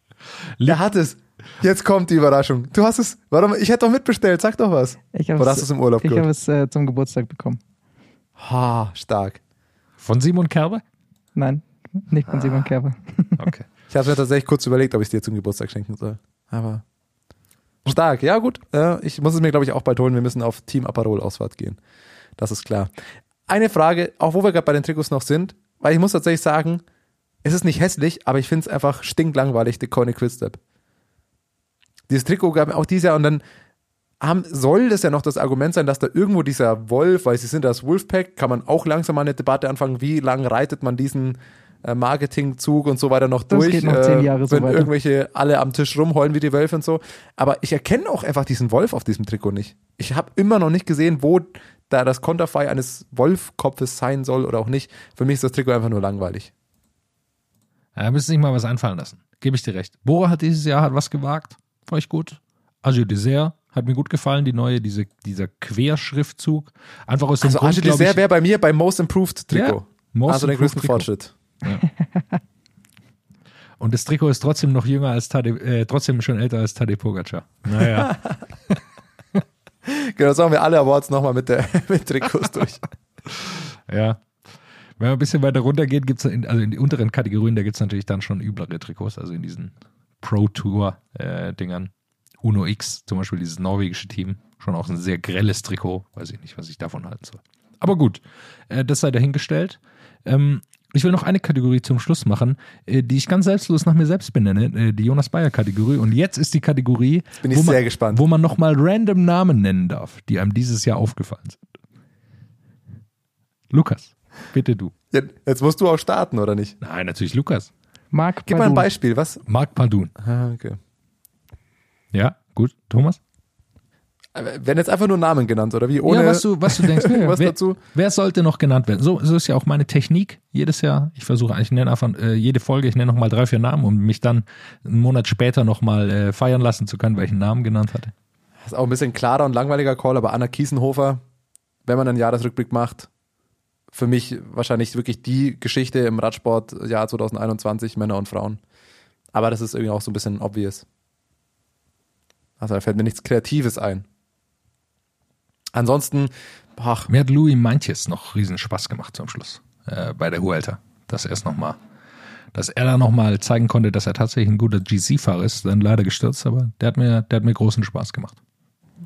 Er hat es. Jetzt kommt die Überraschung. Du hast es. Warum? Ich hätte doch mitbestellt. Sag doch was. Ich habe Oder hast du es im Urlaub ich habe es äh, zum Geburtstag bekommen. Ha, stark. Von Simon Kerber? Nein, nicht von Ah. Simon Kerber. *laughs* Okay. Ich habe mir tatsächlich kurz überlegt, ob ich es dir zum Geburtstag schenken soll. Aber stark. Ja, gut. Äh, ich muss es mir, glaube ich, auch bald holen. Wir müssen auf Team Aperol Ausfahrt gehen. Das ist klar. Eine Frage, auch wo wir gerade bei den Trikots noch sind, weil ich muss tatsächlich sagen, es ist nicht hässlich, aber ich finde es einfach stinklangweilig, die Coney Quickstep. Dieses Trikot gab auch dieses Jahr und dann haben, soll das ja noch das Argument sein, dass da irgendwo dieser Wolf, weil sie sind das Wolfpack, kann man auch langsam mal eine Debatte anfangen, wie lange reitet man diesen äh, Marketingzug und so weiter noch Das durch, geht noch zehn Jahre so wenn weiter. irgendwelche alle am Tisch rumheulen wie die Wölfe und so. Aber ich erkenne auch einfach diesen Wolf auf diesem Trikot nicht. Ich habe immer noch nicht gesehen, wo da das Konterfei eines Wolfkopfes sein soll oder auch nicht. Für mich ist das Trikot einfach nur langweilig. Ja, müssen sich mal was einfallen lassen. Gebe ich dir recht. Bora hat dieses Jahr hat was gewagt. Fand ich gut. Agio Dessert hat mir gut gefallen, die neue, diese, dieser Querschriftzug. Einfach aus dem Also Grund, Dessert wäre bei mir beim Most Improved Trikot. Ja, Most also größten Trikot. Fortschritt. Und das Trikot ist trotzdem noch jünger als Tade, äh, trotzdem schon älter als Tadej Pogacar. Naja. *laughs* *laughs* Genau, sagen wir alle Awards nochmal mit, der- *laughs* mit Trikots durch. Ja. Wenn man ein bisschen weiter runter geht, gibt es in, also in die unteren Kategorien, da gibt es natürlich dann schon üblere Trikots, also in diesen Pro-Tour-Dingern. Uno X, zum Beispiel dieses norwegische Team, schon auch ein sehr grelles Trikot. Weiß ich nicht, was ich davon halten soll. Aber gut, äh, das sei dahingestellt. Ähm, ich will noch eine Kategorie zum Schluss machen, äh, die ich ganz selbstlos nach mir selbst benenne, äh, die Jonas Bayer-Kategorie. Und jetzt ist die Kategorie, bin ich wo man, sehr gespannt. wo man nochmal random Namen nennen darf, die einem dieses Jahr aufgefallen sind. Lukas, bitte du. Jetzt musst du auch starten, oder nicht? Nein, natürlich Lukas. Marc Gib mal ein Padun. Beispiel, was? Marc Pardun. Ah, okay. Ja, gut. Thomas? Werden jetzt einfach nur Namen genannt, oder wie? Ohne ja, was du, was du denkst. *laughs* was wer, dazu? wer sollte noch genannt werden? So, so ist ja auch meine Technik jedes Jahr. Ich versuche eigentlich, ich nenne einfach äh, jede Folge, ich nenne nochmal drei, vier Namen, um mich dann einen Monat später nochmal äh, feiern lassen zu können, welchen Namen genannt hatte. Das ist auch ein bisschen klarer und langweiliger Call, aber Anna Kiesenhofer, wenn man einen Jahresrückblick macht, für mich wahrscheinlich wirklich die Geschichte im Radsportjahr 2021, Männer und Frauen. Aber das ist irgendwie auch so ein bisschen obvious. Also da fällt mir nichts Kreatives ein. Ansonsten, ach, Mir hat Louis Manches noch riesen Spaß gemacht zum Schluss äh, bei der Huelta, dass er es nochmal, dass er da nochmal zeigen konnte, dass er tatsächlich ein guter GC-Fahrer ist. Dann leider gestürzt, aber der hat mir, der hat mir großen Spaß gemacht.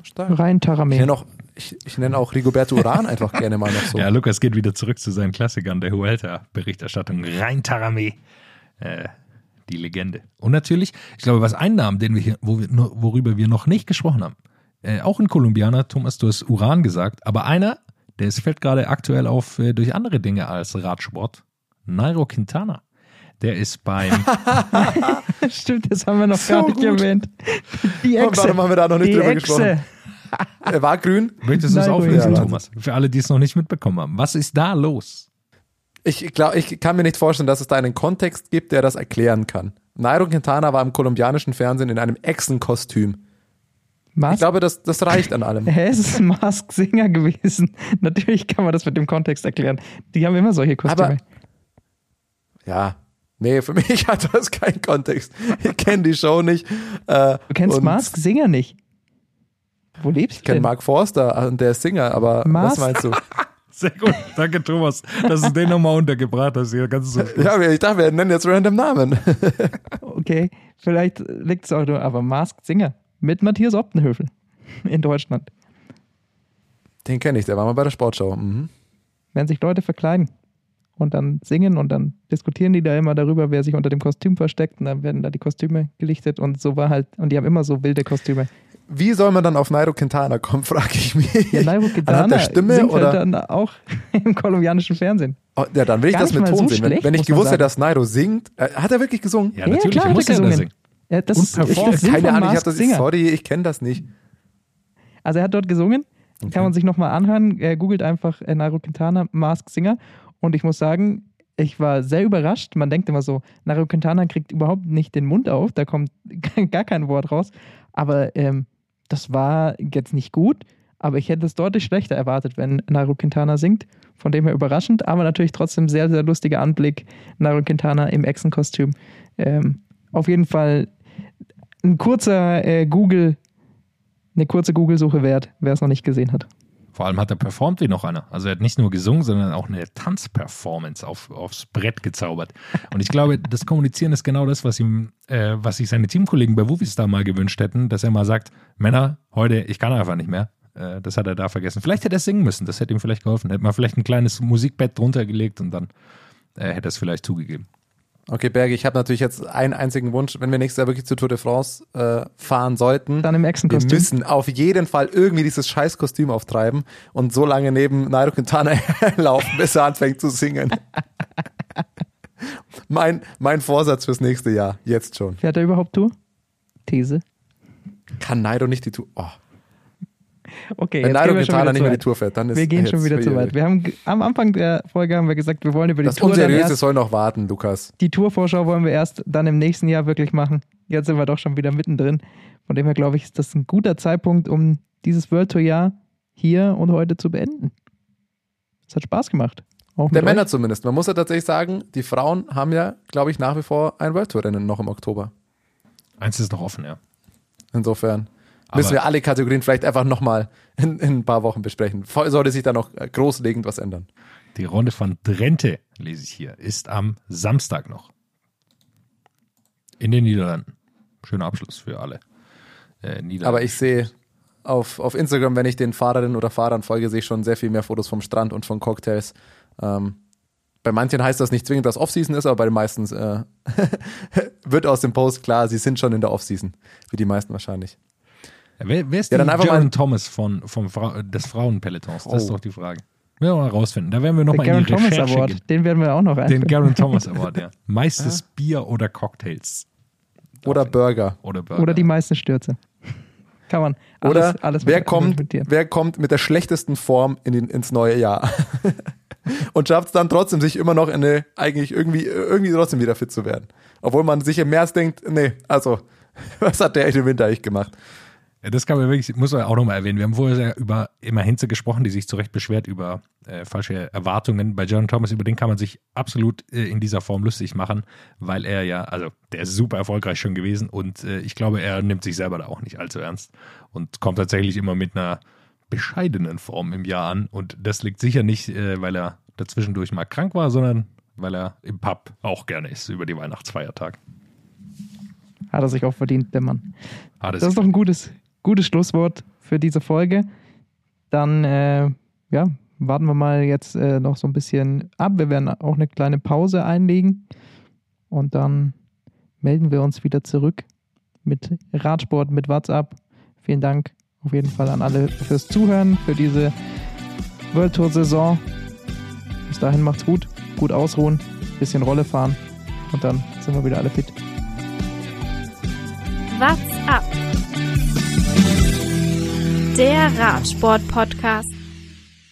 stark. Rein Taramé. nenne auch, ich, ich nenne auch Rigoberto Uran einfach gerne mal noch so. *laughs* Ja, Lukas geht wieder zurück zu seinen Klassikern der Huelta-Berichterstattung. Rein Taramé, äh, die Legende. Und natürlich, ich glaube, was ein Name, den wir hier, wo wir, worüber wir noch nicht gesprochen haben, äh, auch ein Kolumbianer, Thomas, du hast Uran gesagt, aber einer, der es fällt gerade aktuell auf äh, durch andere Dinge als Radsport, Nairo Quintana. Der ist beim, *laughs* *laughs* Stimmt, das haben wir noch So gar nicht gut. erwähnt. Die Und Echse. warum haben wir da noch nicht die drüber Echse. gesprochen? Er war grün. möchtest du es auflösen. Thomas? Für alle, die es noch nicht mitbekommen haben. Was ist da los? Ich glaube, ich kann mir nicht vorstellen, dass es da einen Kontext gibt, der das erklären kann. Nairo Quintana war im kolumbianischen Fernsehen in einem Echsenkostüm. Ich Mask? glaube, das, das reicht an allem. Hä, es ist ein Mask Singer gewesen. *laughs* Natürlich kann man das mit dem Kontext erklären. Die haben immer solche Kostüme. Aber- Ja, nee, für *laughs* mich hat das keinen Kontext. Ich kenne die Show nicht. Äh, du kennst Mask Singer nicht. Wo lebst Ich du kenne denn? Mark Forster und der ist Singer, aber Mask? was meinst du? *laughs* Sehr gut, danke Thomas, dass du den nochmal untergebracht hast. Hier ganz so Ja, ich dachte, wir nennen jetzt random Namen. *laughs* Okay, vielleicht liegt es auch nur, aber Mask Singer mit Matthias Optenhöfel in Deutschland. Den kenne ich, der war mal bei der Sportschau. Mhm. Wenn sich Leute verkleiden und dann singen und dann diskutieren die da immer darüber, wer sich unter dem Kostüm versteckt und dann werden da die Kostüme gelichtet und so war halt, und die haben immer so wilde Kostüme. Wie soll man dann auf Nairo Quintana kommen, *laughs* frage ich mich. Ja, Nairo Anhand Quintana der Stimme singt oder? halt dann auch *laughs* im kolumbianischen Fernsehen. Oh, ja, dann will ich Gar das mit Ton so sehen. Wenn, schlecht, wenn ich muss man gewusst hätte, dass Nairo singt, äh, hat er wirklich gesungen? Ja, natürlich, klar hat muss er da gesungen. singen. Ja, das Und ist, ich, performt. das Sinn Keine Ahnung, ich hab Masked das, Singer. sorry, ich kenne das nicht. Also er hat dort gesungen, kann man sich nochmal anhören. Er googelt einfach äh, Nairo Quintana, Mask Singer. Und ich muss sagen, ich war sehr überrascht. Man denkt immer so, Nairo Quintana kriegt überhaupt nicht den Mund auf, da kommt *laughs* gar kein Wort raus. Aber ähm, das war jetzt nicht gut, aber ich hätte es deutlich schlechter erwartet, wenn Nairo Quintana singt. Von dem her überraschend, aber natürlich trotzdem sehr, sehr lustiger Anblick. Nairo Quintana im Echsenkostüm. Ähm, auf jeden Fall ein kurzer äh, Google, eine kurze Google-Suche wert, wer es noch nicht gesehen hat. Vor allem hat er performt wie noch einer. Also er hat nicht nur gesungen, sondern auch eine Tanzperformance auf, aufs Brett gezaubert. Und ich glaube, das Kommunizieren ist genau das, was ihm, äh, was sich seine Teamkollegen bei Wuvistar mal gewünscht hätten, dass er mal sagt, Männer, heute, ich kann einfach nicht mehr. Äh, das hat er da vergessen. Vielleicht hätte er singen müssen, das hätte ihm vielleicht geholfen. Hätte man vielleicht ein kleines Musikbett drunter gelegt und dann äh, hätte er es vielleicht zugegeben. Okay, Berge, ich habe natürlich jetzt einen einzigen Wunsch, wenn wir nächstes Jahr wirklich zur Tour de France äh, fahren sollten. Dann im wir Echsenkostüm. müssen auf jeden Fall irgendwie dieses scheiß Kostüm auftreiben und so lange neben Nairo Quintana *laughs* laufen, bis er anfängt zu singen. *laughs* mein, mein Vorsatz fürs nächste Jahr, jetzt schon. Fährt er überhaupt Tour? These. Kann Nairo nicht die Tour. Oh, Okay, wenn Nairo Quintana nicht mehr die. Tour fährt, dann ist Wir gehen schon wieder zu weit. Wir haben am Anfang der Folge haben wir gesagt, wir wollen über die Das Tour dann Unseriöse soll noch warten, Lukas. die Tourvorschau wollen wir erst dann im nächsten Jahr wirklich machen. Jetzt sind wir doch schon wieder mittendrin. Von dem her glaube ich, ist das ein guter Zeitpunkt, um dieses World Tour Jahr hier und heute zu beenden. Es hat Spaß gemacht. Auch mit Der euch. Männer zumindest. Man muss ja tatsächlich sagen, die Frauen haben ja, glaube ich, nach wie vor ein World Tour Rennen noch im Oktober. Eins ist noch offen, ja. Insofern Aber- müssen wir alle Kategorien vielleicht einfach nochmal in, in ein paar Wochen besprechen. Sollte sich da noch großlegend was ändern. Die Runde von Drenthe, lese ich hier, ist am Samstag noch. In den Niederlanden. Schöner Abschluss für alle. Äh, Niederlande. Aber ich sehe auf, auf Instagram, wenn ich den Fahrerinnen oder Fahrern folge, sehe ich schon sehr viel mehr Fotos vom Strand und von Cocktails. Ähm, bei manchen heißt das nicht zwingend, dass Offseason ist, aber bei den meisten äh, *laughs* wird aus dem Post klar, sie sind schon in der Offseason. Wie die meisten wahrscheinlich. Wer, wer ist Ja, dann einfach Jaron mal- Thomas von, vom Frau, des Frauenpelotons? Das ist Oh. doch die Frage. Werden wir mal rausfinden. Da werden wir Der nochmal in Garen die Thomas Recherche Award, gehen. den werden wir auch noch Den einführen. Garen Thomas Award, ja. *laughs* Meistes Bier oder Cocktails. Oder Burger. Oder Burger. Oder die meisten Stürze. *laughs* Kann man alles, Oder alles wer, kommt, wer kommt mit der schlechtesten Form in den, ins neue Jahr? *laughs* Und schafft es dann trotzdem, sich immer noch in eine, eigentlich irgendwie, irgendwie trotzdem wieder fit zu werden. Obwohl man sich im März denkt, nee, also, was hat der im Winter eigentlich gemacht? Das kann man wirklich, muss man auch nochmal erwähnen. Wir haben vorher über immer Hinze gesprochen, die sich zu Recht beschwert über äh, falsche Erwartungen. Bei John Thomas, über den kann man sich absolut äh, in dieser Form lustig machen, weil er ja, also der ist super erfolgreich schon gewesen und äh, ich glaube, er nimmt sich selber da auch nicht allzu ernst und kommt tatsächlich immer mit einer bescheidenen Form im Jahr an. Und das liegt sicher nicht, äh, weil er dazwischendurch mal krank war, sondern weil er im Pub auch gerne ist über die Weihnachtsfeiertage. Hat er sich auch verdient, der Mann. Das ist doch ein gutes, gutes Schlusswort für diese Folge. Dann, äh, ja, warten wir mal jetzt äh, noch so ein bisschen ab. Wir werden auch eine kleine Pause einlegen und dann melden wir uns wieder zurück mit Radsport, mit WhatsApp. Vielen Dank auf jeden Fall an alle fürs Zuhören, für diese World Tour Saison. Bis dahin macht's gut, gut ausruhen, bisschen Rolle fahren und dann sind wir wieder alle fit. What's up? Der Radsport-Podcast.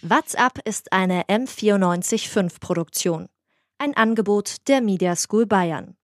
WhatsApp ist eine M945 Produktion. Ein Angebot der Media School Bayern.